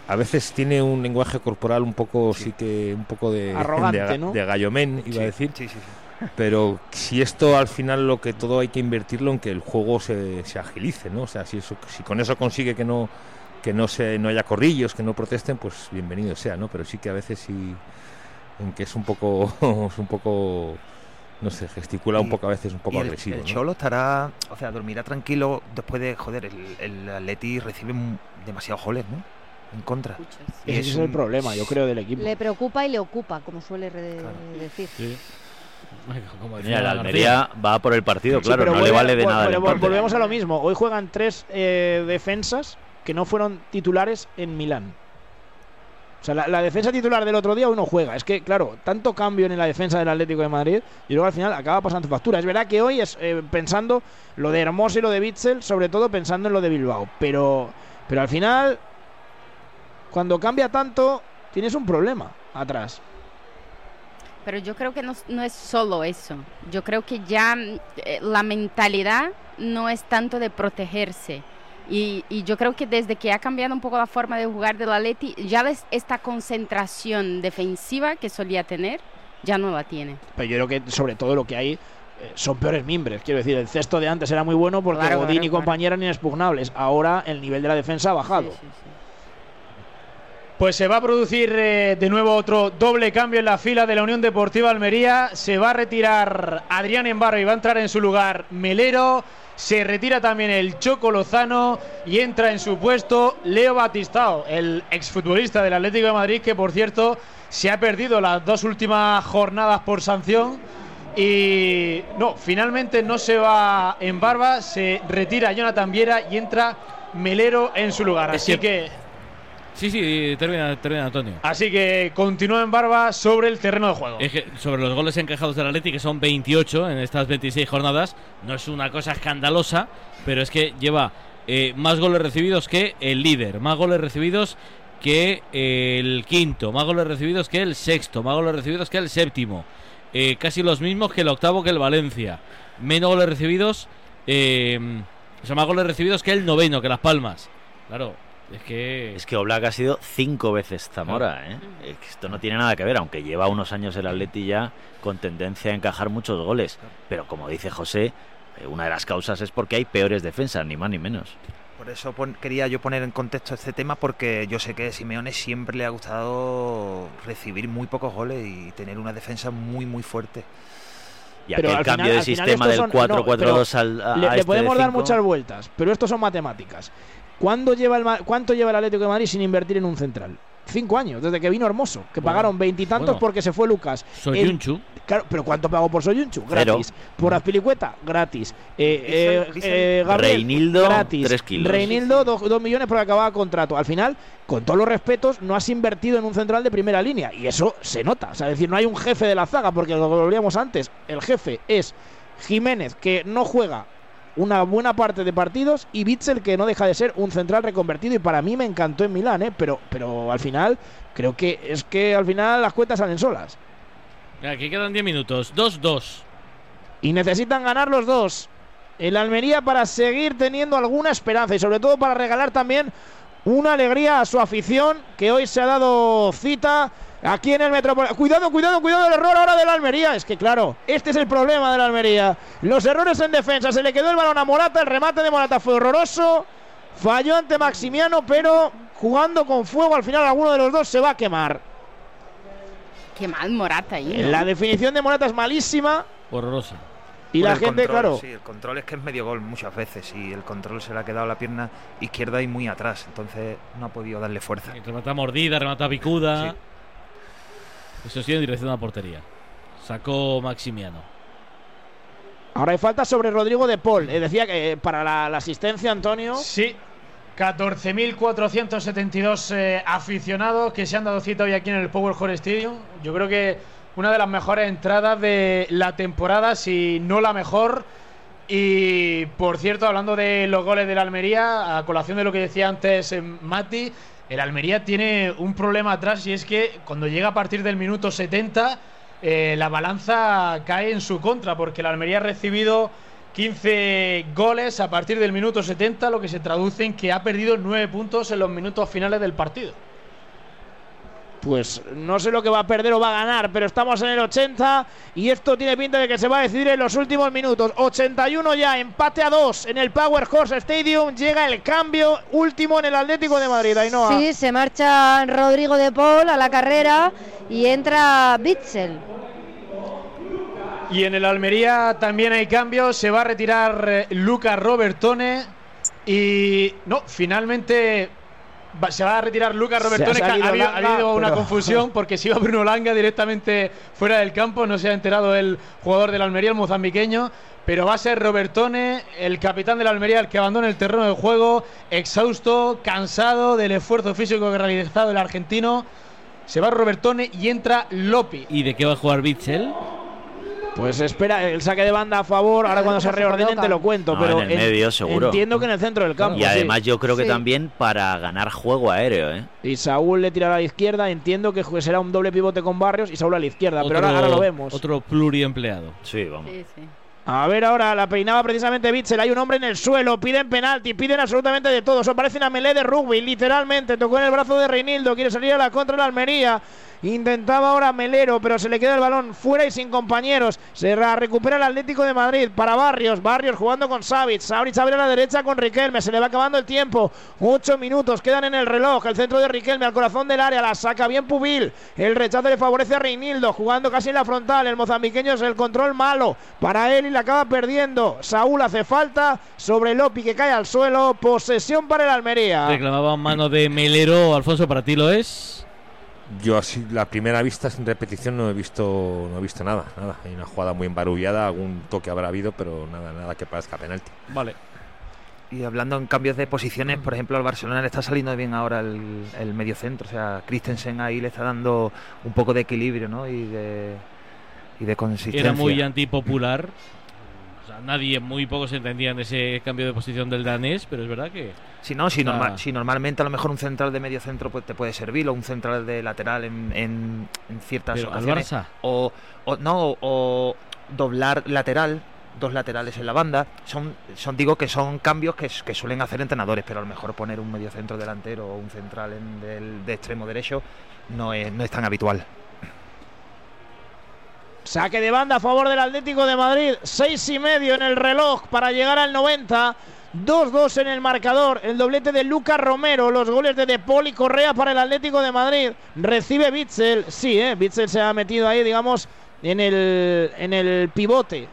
A veces tiene un lenguaje corporal un poco, sí, que un poco de, Arrogante, de, ¿no? de gallomén, iba Sí, a decir. Sí, sí, sí. Pero si esto al final lo que todo hay que invertirlo en que el juego se, se agilice, ¿no? O sea, si, eso, si con eso consigue que no que no se no haya corrillos, que no protesten, pues bienvenido sea, ¿no? Pero sí que a veces sí en que es un poco es un poco no sé, gesticula un poco a veces un poco y el, agresivo, el ¿no? Cholo estará, o sea, dormirá tranquilo después de, joder, el, el Atleti recibe demasiados goles, ¿no? En contra. Y Ese es es el un- problema, yo creo, del equipo. Le preocupa y le ocupa, como suele re- Claro. decir. Sí. Como decía Mira, la García. Almería va por el partido, Sí, claro, no le vale de vol- nada. vol- volvemos a lo mismo. Hoy juegan tres eh, defensas que no fueron titulares en Milán. O sea, la, la defensa titular del otro día uno juega. Es que, claro, tanto cambio en la defensa del Atlético de Madrid y luego al final acaba pasando factura. Es verdad que hoy es eh, pensando lo de Hermoso y lo de Bitzel, sobre todo pensando en lo de Bilbao. Pero, pero al final, cuando cambia tanto, tienes un problema atrás. Pero yo creo que no, no es solo eso. Yo creo que ya eh, la mentalidad no es tanto de protegerse. Y, y yo creo que desde que ha cambiado un poco la forma de jugar del Atleti, ya ves esta concentración defensiva que solía tener, ya no la tiene. Pero yo creo que sobre todo lo que hay eh, son peores mimbres. Quiero decir, el cesto de antes era muy bueno porque Claro, Godín claro, y claro. compañía eran inexpugnables. Ahora el nivel de la defensa ha bajado. Sí, sí, sí. Pues se va a producir eh, de nuevo otro doble cambio en la fila de la Unión Deportiva Almería. Se va a retirar Adrián Embarro y va a entrar en su lugar Melero. Se retira también el Choco Lozano y entra en su puesto Leo Batistao, el exfutbolista del Atlético de Madrid, que por cierto se ha perdido las dos últimas jornadas por sanción Y no, finalmente no se va en barba, se retira Jonathan Viera y entra Melero en su lugar. Así que Sí, sí, termina, termina Antonio. Así que continúa en barba sobre el terreno de juego. Es que sobre los goles encajados del Atleti, que son 28 en estas 26 jornadas, no es una cosa escandalosa, pero es que lleva eh, más goles recibidos que el líder, más goles recibidos que el quinto, más goles recibidos que el sexto, más goles recibidos que el séptimo, eh, casi los mismos que el octavo que el Valencia, menos goles recibidos, eh, o sea, más goles recibidos que el noveno, que Las Palmas. Claro, es que... Es que Oblak ha sido cinco veces Zamora, ¿eh? Es que Esto no tiene nada que ver, aunque lleva unos años el Atleti ya con tendencia a encajar muchos goles. Pero como dice José, eh, una de las causas es porque hay peores defensas, ni más ni menos. Por eso pon- quería yo poner en contexto este tema porque yo sé que a Simeone siempre le ha gustado recibir muy pocos goles y tener una defensa muy muy fuerte. Y Pero aquel al cambio final- de sistema del son- no, 4-4-2 pero al a, le, le este podemos de dar muchas vueltas, pero estos son matemáticas. ¿Cuándo lleva el, Ma- ¿Cuánto lleva el Atlético de Madrid sin invertir en un central? Cinco años, desde que vino Hermoso, que Bueno, pagaron veintitantos bueno. porque se fue Lucas. Soyunchu. Claro, pero ¿cuánto pagó por Soyunchu? Cero. Gratis. Por Azpilicueta, gratis. Eh, eh, eh, Gabriel, Reinildo, gratis. tres kilos. Reinildo, dos, dos millones porque acababa contrato. Al final, con todos los respetos, no has invertido en un central de primera línea. Y eso se nota. O sea, es decir, no hay un jefe de la zaga, porque lo volvíamos antes. El jefe es Jiménez, que no juega una buena parte de partidos, y Bitzel, que no deja de ser un central reconvertido. Y para mí me encantó en Milán, ¿eh? pero, pero al final, creo que es que al final las cuentas salen solas. Aquí quedan 10 minutos. 2-2. Y necesitan ganar los dos. El Almería para seguir teniendo alguna esperanza y sobre todo para regalar también una alegría a su afición que hoy se ha dado cita aquí en el Metropolitano. Cuidado, cuidado, cuidado el error ahora del Almería. Es que claro, este es el problema del Almería. Los errores en defensa. Se le quedó el balón a Morata. El remate de Morata fue horroroso. Falló ante Maximiano, pero jugando con fuego al final alguno de los dos se va a quemar. Qué mal Morata ahí. ¿no? La definición de Morata es malísima Horrorosa. y Por la gente, control, claro, Sí, el control es que es medio gol muchas veces y el control se le ha quedado la pierna izquierda y muy atrás, entonces no ha podido darle fuerza. Remata mordida, remata picuda. Sí. Sí en dirección a la portería. Sacó Maximiano. Ahora hay falta sobre Rodrigo de Paul. Eh, decía que eh, para la, la asistencia, Antonio. Sí, 14.472 eh, aficionados que se han dado cita hoy aquí en el Power Hall Stadium. Yo creo que una de las mejores entradas de la temporada, si no la mejor. Y por cierto, hablando de los goles del Almería, a colación de lo que decía antes eh, Mati, el Almería tiene un problema atrás y es que cuando llega a partir del minuto 70, eh, la balanza cae en su contra, porque el Almería ha recibido 15 goles a partir del minuto 70, lo que se traduce en que ha perdido 9 puntos en los minutos finales del partido. Pues no sé lo que va a perder o va a ganar, pero estamos en el 80 y esto tiene pinta de que se va a decidir en los últimos minutos. 81 ya, empate a 2 en el Power Horse Stadium. Llega el cambio último en el Atlético de Madrid. Ainhoa. Sí, se marcha Rodrigo de Paul a la carrera y entra Bitzel. Y en el Almería también hay cambios. Se va a retirar eh, Luca Robertone. Y no, finalmente se va a retirar Luca Robertone. Se ha habido, ha Langa, habido una pero- confusión porque si iba Bruno Langa directamente fuera del campo. No se ha enterado el jugador del Almería, el mozambiqueño. Pero va a ser Robertone, el capitán del Almería, el que abandona el terreno de juego, exhausto, cansado del esfuerzo físico que ha realizado el argentino. Se va Robertone y entra Lopi. ¿Y de qué va a jugar Bitzel? Pues espera, el saque de banda a favor. Ahora cuando se reordenen te lo cuento. No, pero en el medio, seguro. Entiendo que en el centro del campo. Y además sí. yo creo que Sí. también para ganar juego aéreo, ¿eh? Y Saúl le tirará a la izquierda. Entiendo que será un doble pivote con Barrios y Saúl a la izquierda. pero ahora, ahora lo vemos. Otro pluriempleado. Sí, vamos. Sí, sí. A ver ahora, la peinaba precisamente Bitzel. Hay un hombre en el suelo, piden penalti, piden absolutamente de todo. Eso parece una melee de rugby, literalmente. Tocó en el brazo de Reinildo, quiere salir a la contra de la Almería. Intentaba ahora Melero, pero se le queda el balón fuera y sin compañeros. Se ra- recupera el Atlético de Madrid para Barrios. Barrios jugando con Savic. Savic abre a la derecha con Riquelme. Se le va acabando el tiempo. Ocho minutos quedan en el reloj. El centro de Riquelme al corazón del área. La saca bien Pubil. El rechazo le favorece a Reinildo. Jugando casi en la frontal. El mozambiqueño es el control malo para él y la acaba perdiendo. Saúl hace falta sobre Lopi que cae al suelo. Posesión para el Almería. Reclamaba mano de Melero. Alfonso, para ti lo es. Yo así, la primera vista sin repetición no he visto no he visto nada, nada. Hay una jugada muy embarullada, algún toque habrá habido, pero nada, nada que parezca penalti. Vale. Y hablando en cambios de posiciones, por ejemplo, al Barcelona le está saliendo bien ahora el, el medio centro. O sea, Christensen ahí le está dando un poco de equilibrio, ¿no? Y de, y de consistencia. Era muy antipopular. Nadie, muy pocos entendían ese cambio de posición del danés, pero es verdad que. Si no, si, normal- si normalmente a lo mejor un central de medio centro pues, te puede servir, o un central de lateral en, en, en ciertas Pero al ocasiones. Barça. O, o no, o doblar lateral, dos laterales en la banda. Son, son digo que son cambios que, que suelen hacer entrenadores, pero a lo mejor poner un medio centro delantero o un central en del, de extremo derecho no es, no es tan habitual. Saque de banda a favor del Atlético de Madrid. Seis y medio en el reloj para llegar al 90. 2-2 en el marcador. El doblete de Lucas Romero. Los goles de De Paul y Correa para el Atlético de Madrid. Recibe Bitzel. Sí, eh, Bitzel se ha metido ahí, digamos, en el, en el pivote.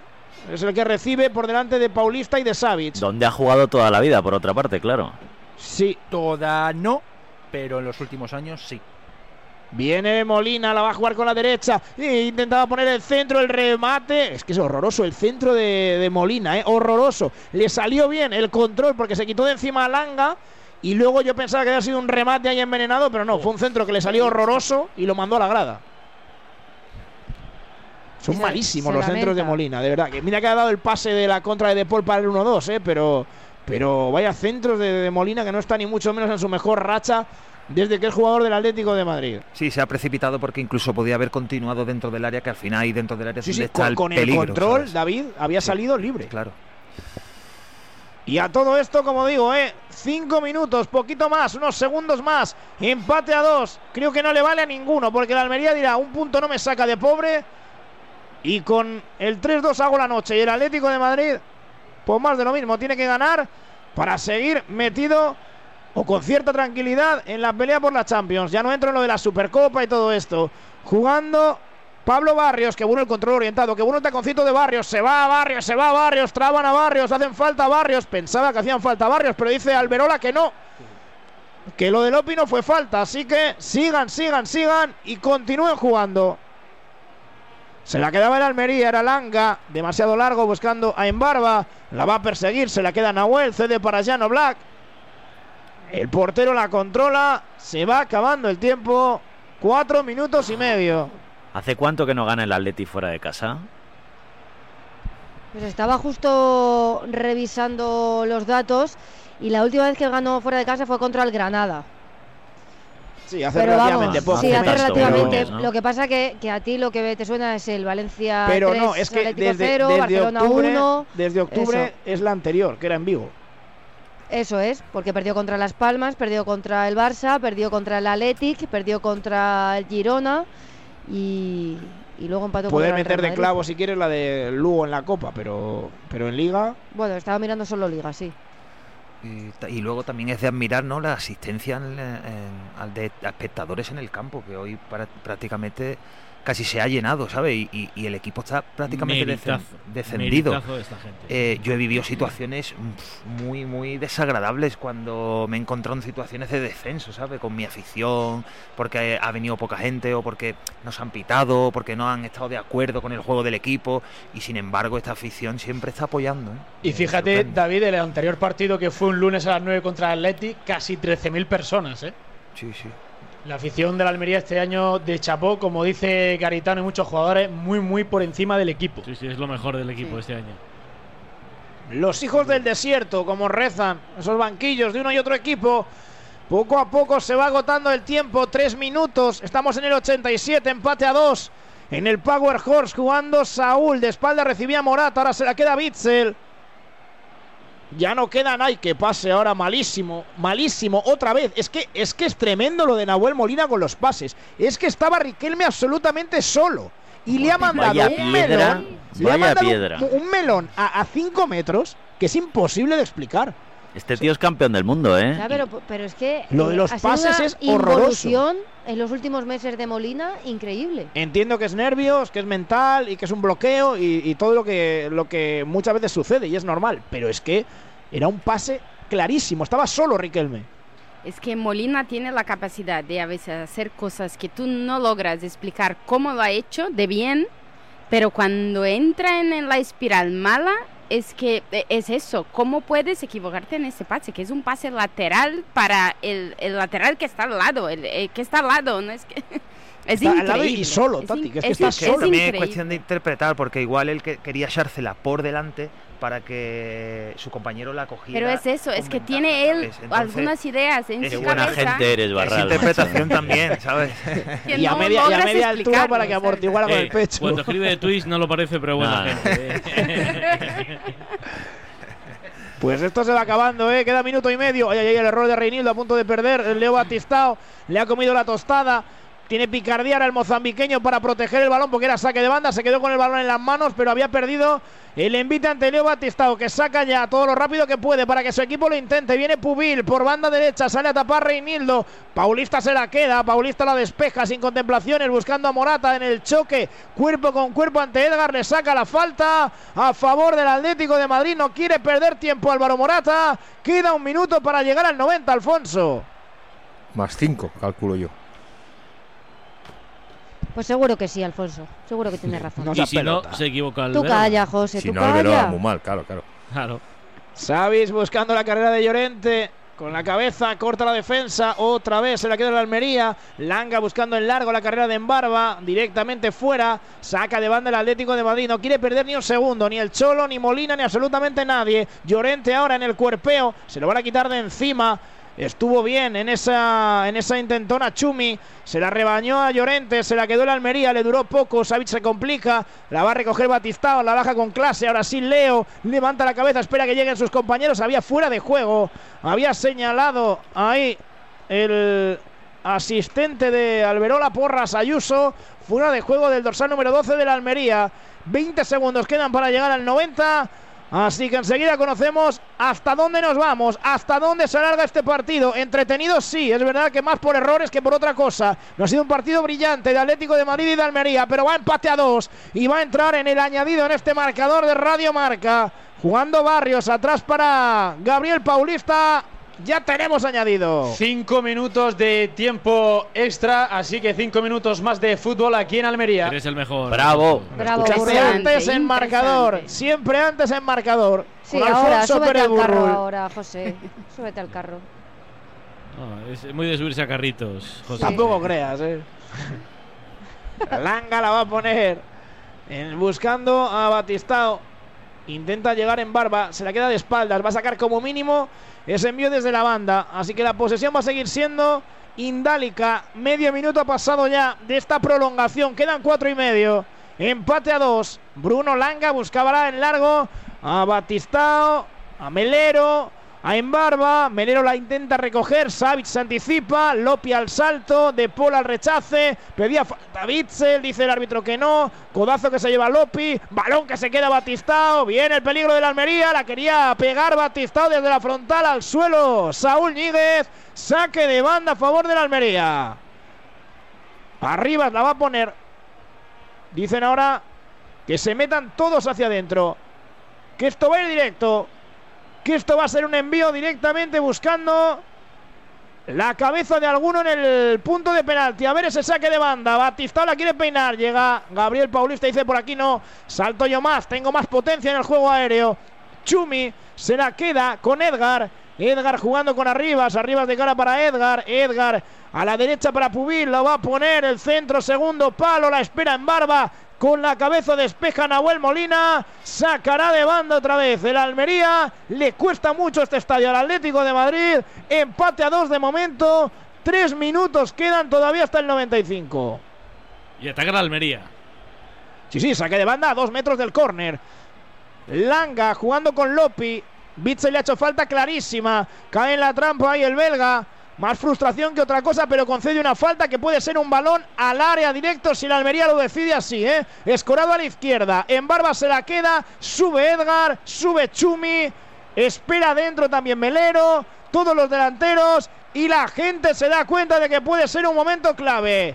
Es el que recibe por delante de Paulista y de Savic. Donde ha jugado toda la vida, por otra parte, claro. Sí. Toda no, pero en los últimos años sí. Viene Molina, la va a jugar con la derecha. E intentaba poner el centro, el remate. Es que es horroroso el centro de, de Molina, ¿eh? horroroso. Le salió bien el control porque se quitó de encima a Langa. Y luego yo pensaba que había sido un remate ahí envenenado, pero no, fue un centro que le salió horroroso y lo mandó a la grada. Son Se- malísimos se los centros de. Molina, de verdad. Que mira que ha dado el pase de la contra de De Paul para el 1-2, ¿eh? pero, pero vaya centros de, de Molina que no está ni mucho menos en su mejor racha desde que es jugador del Atlético de Madrid. Sí, se ha precipitado porque incluso podía haber continuado dentro del área, que al final ahí dentro del área Sí, sí, está con, el con el peligro, control, ¿sabes? David había salido libre. Claro. Y a todo esto, como digo, ¿eh? cinco minutos, poquito más, unos segundos más. Empate a dos. Creo que no le vale a ninguno, porque la Almería dirá, un punto no me saca de pobre. Y con el 3-2 hago la noche. Y el Atlético de Madrid, pues más de lo mismo, tiene que ganar para seguir metido o con cierta tranquilidad en la pelea por la Champions. Ya no entro en lo de la Supercopa y todo esto. Jugando Pablo Barrios, que bueno el control orientado, que bueno el taconcito de Barrios, se va a Barrios, se va a Barrios, traban a Barrios, hacen falta a Barrios, pensaba que hacían falta a Barrios, pero dice Alberola que no, que lo del Opi no fue falta, así que sigan, sigan, sigan y continúen jugando. Se la quedaba en Almería, era Langa, demasiado largo buscando a Embarba, la va a perseguir, se la queda Nahuel, cede para Llano Black. El portero la controla, se va acabando el tiempo, cuatro minutos y medio. ¿Hace cuánto que no gana el Atleti fuera de casa? Pues estaba justo revisando los datos y la última vez que ganó fuera de casa fue contra el Granada. Sí, hace Pero relativamente vamos, poco. sí, hace tanto, relativamente. pero- ¿no? Lo que pasa que, que a ti lo que te suena es el Valencia Pero 3, no, es que Atlético desde, 0, desde Barcelona octubre, 1. desde octubre eso. es la anterior, que era en Vigo. Eso es, porque perdió contra Las Palmas, perdió contra el Barça, perdió contra el Athletic, perdió contra el Girona y, y luego empató Puede contra el meter Real de clavo si quieres la de Lugo en la Copa, pero, pero en Liga. Bueno, estaba mirando solo Liga, sí. Y, luego también es de admirar ¿no? la asistencia en- en- al de a espectadores en el campo, que hoy para- prácticamente casi se ha llenado, ¿sabes? Y, y- y el equipo está prácticamente Meritazo, descendido. meritazo de esta gente. Eh, yo he vivido situaciones muy, muy desagradables cuando me he encontrado en situaciones de descenso, ¿sabes? Con mi afición, porque ha venido poca gente o porque nos han pitado, porque no han estado de acuerdo con el juego del equipo y sin embargo esta afición siempre está apoyando. ¿eh? Y fíjate, sorprende. David, el anterior partido que fue un lunes a las 9 contra el Athletic, casi 13.000 personas, ¿eh? Sí, sí. La afición de la Almería este año de Chapó, como dice Garitano y muchos jugadores, muy, muy por encima del equipo. Sí, sí, es lo mejor del equipo Sí. este año. Los hijos del desierto, como rezan esos banquillos de uno y otro equipo. Poco a poco se va agotando el tiempo, tres minutos. Estamos en el 87, empate a dos. En el Power Horse jugando Saúl. De espalda recibía Morata, ahora se la queda Bitzel. Ya no queda nadie que pase ahora malísimo, malísimo otra vez. Es que es que es tremendo lo de Nahuel Molina con los pases. Es que estaba Riquelme absolutamente solo y le ha mandado Vaya un piedra, melón, le ha mandado piedra. un, un melón a 5 metros que es imposible de explicar. Este tío es campeón del mundo, ¿eh? Ya, pero, pero es que Lo de eh, los pases es horroroso. en los últimos meses de Molina increíble. Entiendo que es nervios, que es mental y que es un bloqueo y, y todo lo que, lo que muchas veces sucede y es normal, pero es que era un pase clarísimo, estaba solo Riquelme. es que Molina tiene la capacidad de a veces hacer cosas que tú no logras explicar cómo lo ha hecho de bien, pero cuando entra en la espiral mala, es que e, es eso, ¿cómo puedes equivocarte en ese pase? Que es un pase lateral para el, el lateral que está al lado, el, el que está al lado, no es que... Es Está al lado y solo, Es Tati, in- que es que es está solo. es También es cuestión de interpretar, porque igual él que quería echársela por delante para que su compañero la cogiera. Pero es eso, es que tiene él algunas ideas en su buena cabeza gente eres, Es Barral. interpretación también, ¿sabes? que Y a no media, y a media altura para que amortiguara con Eh, el pecho. Cuando escribe de Twitch no lo parece, pero buena Nah. gente. eh. Pues esto se va acabando, ¿eh? Queda minuto y medio. Ay, ay, ay, el error de Reinildo a punto de perder. El Leo Batistao le ha comido la tostada. Tiene picardía ahora el mozambiqueño para proteger el balón porque era saque de banda. Se quedó con el balón en las manos, pero había perdido el envite ante Leo Batistao, que saca ya todo lo rápido que puede para que su equipo lo intente. Viene Pubil por banda derecha, sale a tapar Reinildo. Paulista se la queda, Paulista la despeja sin contemplaciones, buscando a Morata en el choque, cuerpo con cuerpo ante Edgar. Le saca la falta a favor del Atlético de Madrid. No quiere perder tiempo Álvaro Morata. Queda un minuto para llegar al 90, Alfonso. Más 5, calculo yo. Pues seguro que sí, Alfonso. Seguro que tienes razón. No y si pelota. no, se equivoca el tú calla, José, Si tú no, el Verón va calla. muy mal, claro, claro. Claro. Savis buscando la carrera de Llorente. Con la cabeza, corta la defensa. Otra vez se la queda la Almería. Langa buscando en largo la carrera de Embarba. Directamente fuera. Saca de banda el Atlético de Madrid. No quiere perder ni un segundo. Ni el Cholo, ni Molina, ni absolutamente nadie. Llorente ahora en el cuerpeo. Se lo van a quitar de encima. Estuvo bien en esa, en esa intentona Chumi. Se la rebañó a Llorente. Se la quedó la Almería. Le duró poco. Savic se complica. La va a recoger Batistao. La baja con clase. Ahora sí Leo. Levanta la cabeza. Espera que lleguen sus compañeros. Había fuera de juego. Había señalado ahí el asistente de Alberola Porras Ayuso. Fuera de juego del dorsal número 12 de la Almería. 20 segundos quedan para llegar al 90. Así que enseguida conocemos hasta dónde nos vamos, hasta dónde se alarga este partido. Entretenido sí, es verdad que más por errores que por otra cosa. No ha sido un partido brillante de Atlético de Madrid y de Almería, pero va empate a dos y va a entrar en el añadido en este marcador de Radio Marca. Jugando Barrios atrás para Gabriel Paulista. Ya tenemos añadido. Cinco minutos de tiempo extra, así que cinco minutos más de fútbol aquí en Almería. Eres el mejor. Bravo. Bravo, Siempre antes en marcador, siempre antes en marcador. Sí, Con ahora, Alfonso súbete Pérez al carro Burrul. ahora, José. Súbete al carro. No, es muy de subirse a carritos, José. Tampoco creas, eh. Langa la va a poner en- buscando a Batistao. Intenta llegar en barba, se la queda de espaldas. Va a sacar como mínimo ese envío desde la banda. Así que la posesión va a seguir siendo indálica. Medio minuto ha pasado ya de esta prolongación. Quedan cuatro y medio. Empate a dos. Bruno Langa buscaba en largo a Batistao, a Melero, a Embarba. Melero la intenta recoger. Savic se anticipa. Lopi al salto. De Paul al rechace. Pedía falta Bitzel. Dice el árbitro que no. Codazo que se lleva Lopi. Balón que se queda Batistao. Viene el peligro de la Almería. La quería pegar Batistao desde la frontal al suelo. Saúl Ñíguez. Saque de banda a favor de la Almería. Arriba la va a poner. Dicen ahora que se metan todos hacia adentro. Que esto va a ir directo. Que esto va a ser un envío directamente buscando la cabeza de alguno en el punto de penalti. A ver ese saque de banda. Batistao la quiere peinar. Llega Gabriel Paulista. Dice por aquí no. Salto yo más. Tengo más potencia en el juego aéreo. Chumi se la queda con Edgar. Edgar jugando con Arribas. Arribas de cara para Edgar. Edgar a la derecha para Pubil. Lo va a poner el centro. Segundo palo. La espera en barba. Con la cabeza despeja Nahuel Molina. Sacará de banda otra vez el Almería. Le cuesta mucho este estadio al Atlético de Madrid. Empate a dos de momento. Tres minutos quedan todavía hasta el 95. Y ataca la Almería. Sí, sí, saque de banda a dos metros del córner. Langa jugando con Lopi. Bitzel le ha hecho falta clarísima. Cae en la trampa ahí el belga. Más frustración que otra cosa, pero concede una falta que puede ser un balón al área directo si la Almería lo decide así, ¿eh? Escorado a la izquierda. En barba se la queda. Sube Edgar. Sube Chumi. Espera dentro también Melero. Todos los delanteros. Y la gente se da cuenta de que puede ser un momento clave.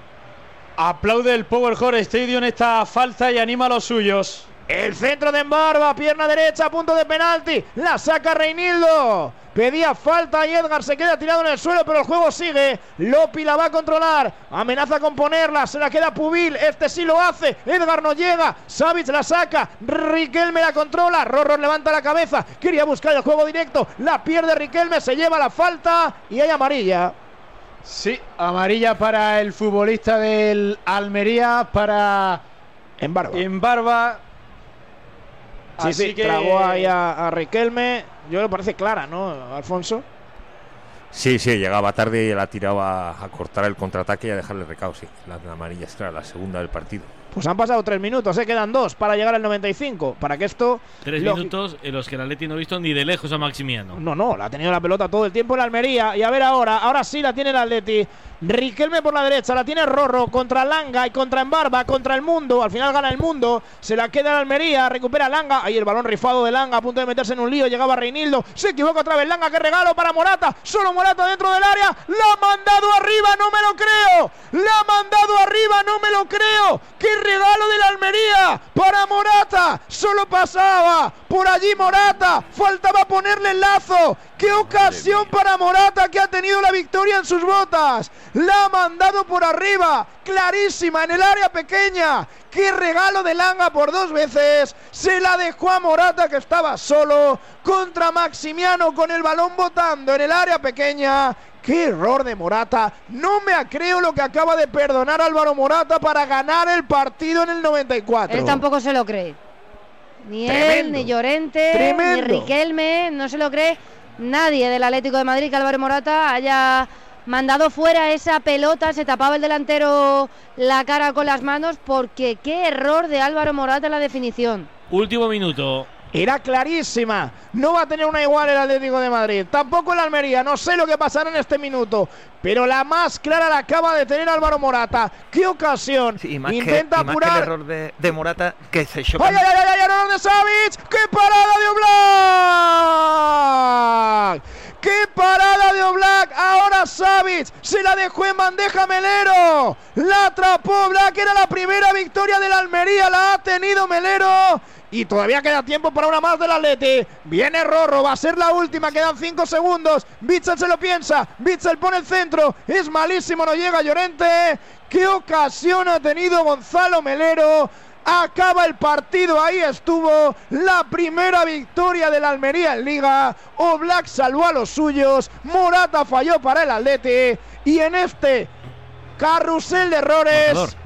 Aplaude el Power Hall Stadium esta falta y anima a los suyos. El centro de Embarba, pierna derecha, punto de penalti. La saca Reinildo. Pedía falta y Edgar se queda tirado en el suelo, pero el juego sigue. Lopi la va a controlar. Amenaza con ponerla. Se la queda Pubil. Este sí lo hace. Edgar no llega. Savic la saca. Riquelme la controla. Rorro levanta la cabeza. Quería buscar el juego directo. La pierde Riquelme. Se lleva la falta y hay amarilla. Sí, amarilla para el futbolista del Almería, para En barba. en barba. Sí, Así sí, que tragó ahí a, a Riquelme. Yo le parece clara, ¿no, Alfonso? Sí, sí, llegaba tarde y la tiraba a cortar el contraataque y a dejarle recao, sí. La, la amarilla es clara, la segunda del partido. Pues han pasado tres minutos, se quedan dos para llegar al 95. Para que esto. Tres minutos en los que el Atleti no ha visto ni de lejos a Maximiano. No, no, la ha tenido la pelota todo el tiempo en Almería. Y a ver ahora, ahora sí la tiene el Atleti. Riquelme por la derecha, la tiene Rorro contra Langa y contra Embarba, contra el mundo. Al final gana el mundo, se la queda el Almería, recupera Langa. Ahí el balón rifado de Langa a punto de meterse en un lío. Llegaba Reinildo, se equivoca otra vez Langa. Qué regalo para Morata, solo Morata dentro del área. La ha mandado arriba, no me lo creo. La ha mandado arriba, no me lo creo. Qué regalo de la Almería para Morata. Solo pasaba por allí Morata. Faltaba ponerle el lazo. Qué ocasión para Morata que ha tenido la victoria en sus botas. La ha mandado por arriba. Clarísima en el área pequeña. Qué regalo de Langa por dos veces. Se la dejó a Morata que estaba solo contra Maximiano con el balón botando en el área pequeña. Qué error de Morata. No me creo lo que acaba de perdonar Álvaro Morata para ganar el partido en el 94. Él tampoco se lo cree. Ni él, ni Llorente, ni. Riquelme, no se lo cree nadie del Atlético de Madrid que Álvaro Morata haya mandado fuera esa pelota, se tapaba el delantero la cara con las manos porque qué error de Álvaro Morata en la definición. Último minuto. Era clarísima. No va a tener una igual el Atlético de Madrid. Tampoco el Almería. No sé lo que pasará en este minuto. Pero la más clara la acaba de tener Álvaro Morata. ¡Qué ocasión! Sí, y más, Intenta que, y más que el apurar. error de, de Morata que se choca. ¡Ay, ay, ay, ay! ¡Error de Savic! ¡Qué parada de Oblak! ¡Qué parada de Oblak! Ahora Savic se la dejó en bandeja Melero. La atrapó Oblak. Era la primera victoria de la Almería. La ha tenido Melero. Y todavía queda tiempo para una más del Atleti. Viene Rorro, va a ser la última, quedan 5 segundos. Bitzel se lo piensa, Bitzel pone el centro, es malísimo, no llega Llorente. ¿Qué ocasión ha tenido Gonzalo Melero? Acaba el partido, ahí estuvo la primera victoria del Almería en Liga. Oblak salvó a los suyos, Morata falló para el Atleti. Y en este carrusel de errores.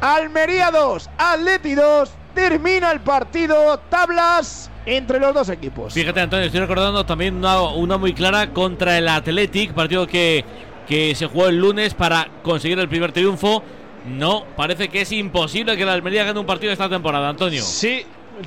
Almería 2, Atleti 2, termina el partido, tablas entre los dos equipos. Fíjate, Antonio, estoy recordando también una, una muy clara contra el Athletic, partido que, que se jugó el lunes para conseguir el primer triunfo. No, parece que es imposible que la Almería gane un partido esta temporada, Antonio. Sí,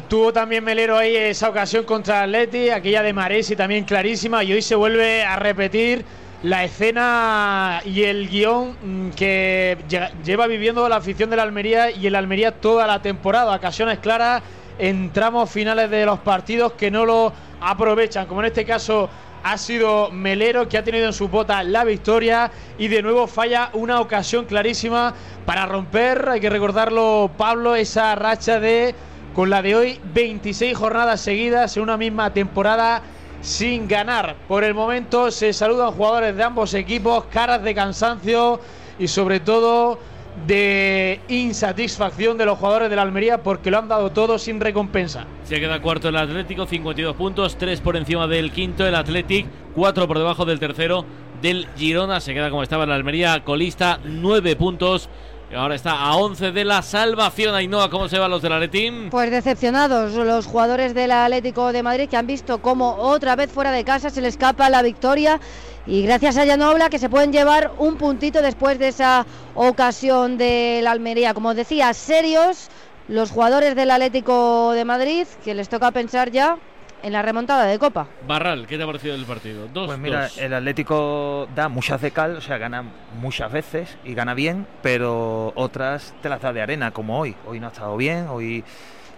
tuvo también Melero ahí esa ocasión contra Atleti, aquella de Maresi también clarísima, y hoy se vuelve a repetir la escena y el guion mm, que lle- lleva viviendo la afición de la Almería y el Almería toda la temporada. Ocasiones claras en tramos finales de los partidos que no lo aprovechan, como en este caso ha sido Melero que ha tenido en su bota la victoria y de nuevo falla una ocasión clarísima para romper, hay que recordarlo Pablo, esa racha de con la de hoy 26 jornadas seguidas en una misma temporada sin ganar. Por el momento se saludan jugadores de ambos equipos, caras de cansancio y sobre todo de insatisfacción de los jugadores de la Almería porque lo han dado todo sin recompensa. Se queda cuarto el Atlético, 52 puntos, 3 por encima del quinto el Athletic, 4 por debajo del tercero del Girona. Se queda como estaba la Almería, colista, 9 puntos. Y ahora está a 11 de la salvación. Ainhoa, ¿cómo se van los del Atletín? Pues decepcionados los jugadores del Atlético de Madrid que han visto cómo otra vez fuera de casa se le escapa la victoria y gracias a Yanobla que se pueden llevar un puntito después de esa ocasión de la Almería. Como decía, serios los jugadores del Atlético de Madrid que les toca pensar ya en la remontada de Copa. Barral, ¿qué te ha parecido el partido? Dos, Pues mira, dos. el Atlético da muchas de cal, o sea, gana muchas veces y gana bien, pero otras te las da de arena, como hoy. Hoy no ha estado bien, hoy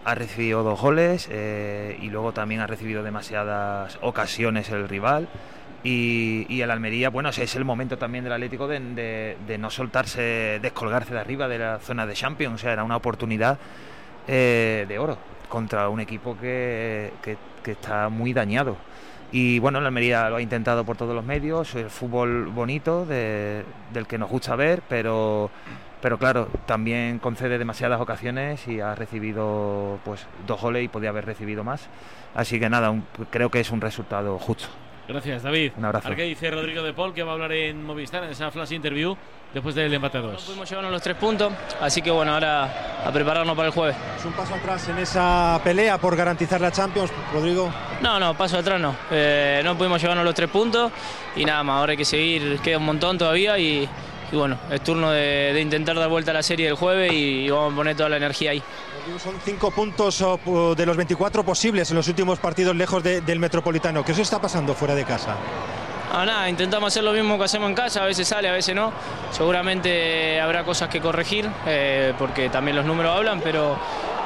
ha recibido dos goles eh, y luego también ha recibido demasiadas ocasiones el rival. Y, y el Almería, bueno, ese es el momento también del Atlético de, de- de no soltarse, descolgarse de arriba de la zona de Champions, o sea, era una oportunidad eh, de oro contra un equipo que, que- está muy dañado. Y bueno, la Almería lo ha intentado por todos los medios, el fútbol bonito de- del que nos gusta ver, pero, pero claro, también concede demasiadas ocasiones y ha recibido pues dos goles y podía haber recibido más. Así que nada, creo que es un resultado justo. Gracias, David. Un abrazo. Qué dice Rodrigo de Paul, que va a hablar en Movistar en esa flash interview después del empate a dos. Pudimos llevarnos los tres puntos, así que bueno, ahora a prepararnos para el jueves. Es un paso atrás en esa pelea por garantizar la Champions, Rodrigo. No, no, paso atrás no. Eh, no pudimos llevarnos los tres puntos y nada más, ahora hay que seguir, queda un montón todavía y, y bueno, es turno de, de intentar dar vuelta a la serie del jueves y, vamos a poner toda la energía ahí. Son cinco puntos oh, de los 24 posibles en los últimos partidos lejos de- del Metropolitano. ¿Qué os está pasando fuera de casa? Ah, nada, intentamos hacer lo mismo que hacemos en casa, a veces sale, a veces no. Seguramente habrá cosas que corregir, eh, porque también los números hablan, pero,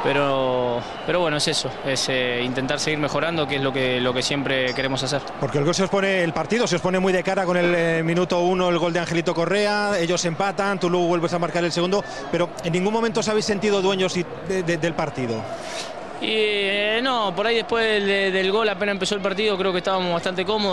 pero, pero bueno, es eso, es eh, intentar seguir mejorando, que es lo que, lo que siempre queremos hacer. Porque el gol se os pone, el partido se os pone muy de cara con el eh, minuto uno, el gol de Angelito Correa, ellos empatan, tú luego vuelves a marcar el segundo, pero en ningún momento os habéis sentido dueños y- de- de- del partido. Y eh, no, por ahí después del, del gol apenas empezó el partido creo que estábamos bastante cómodos.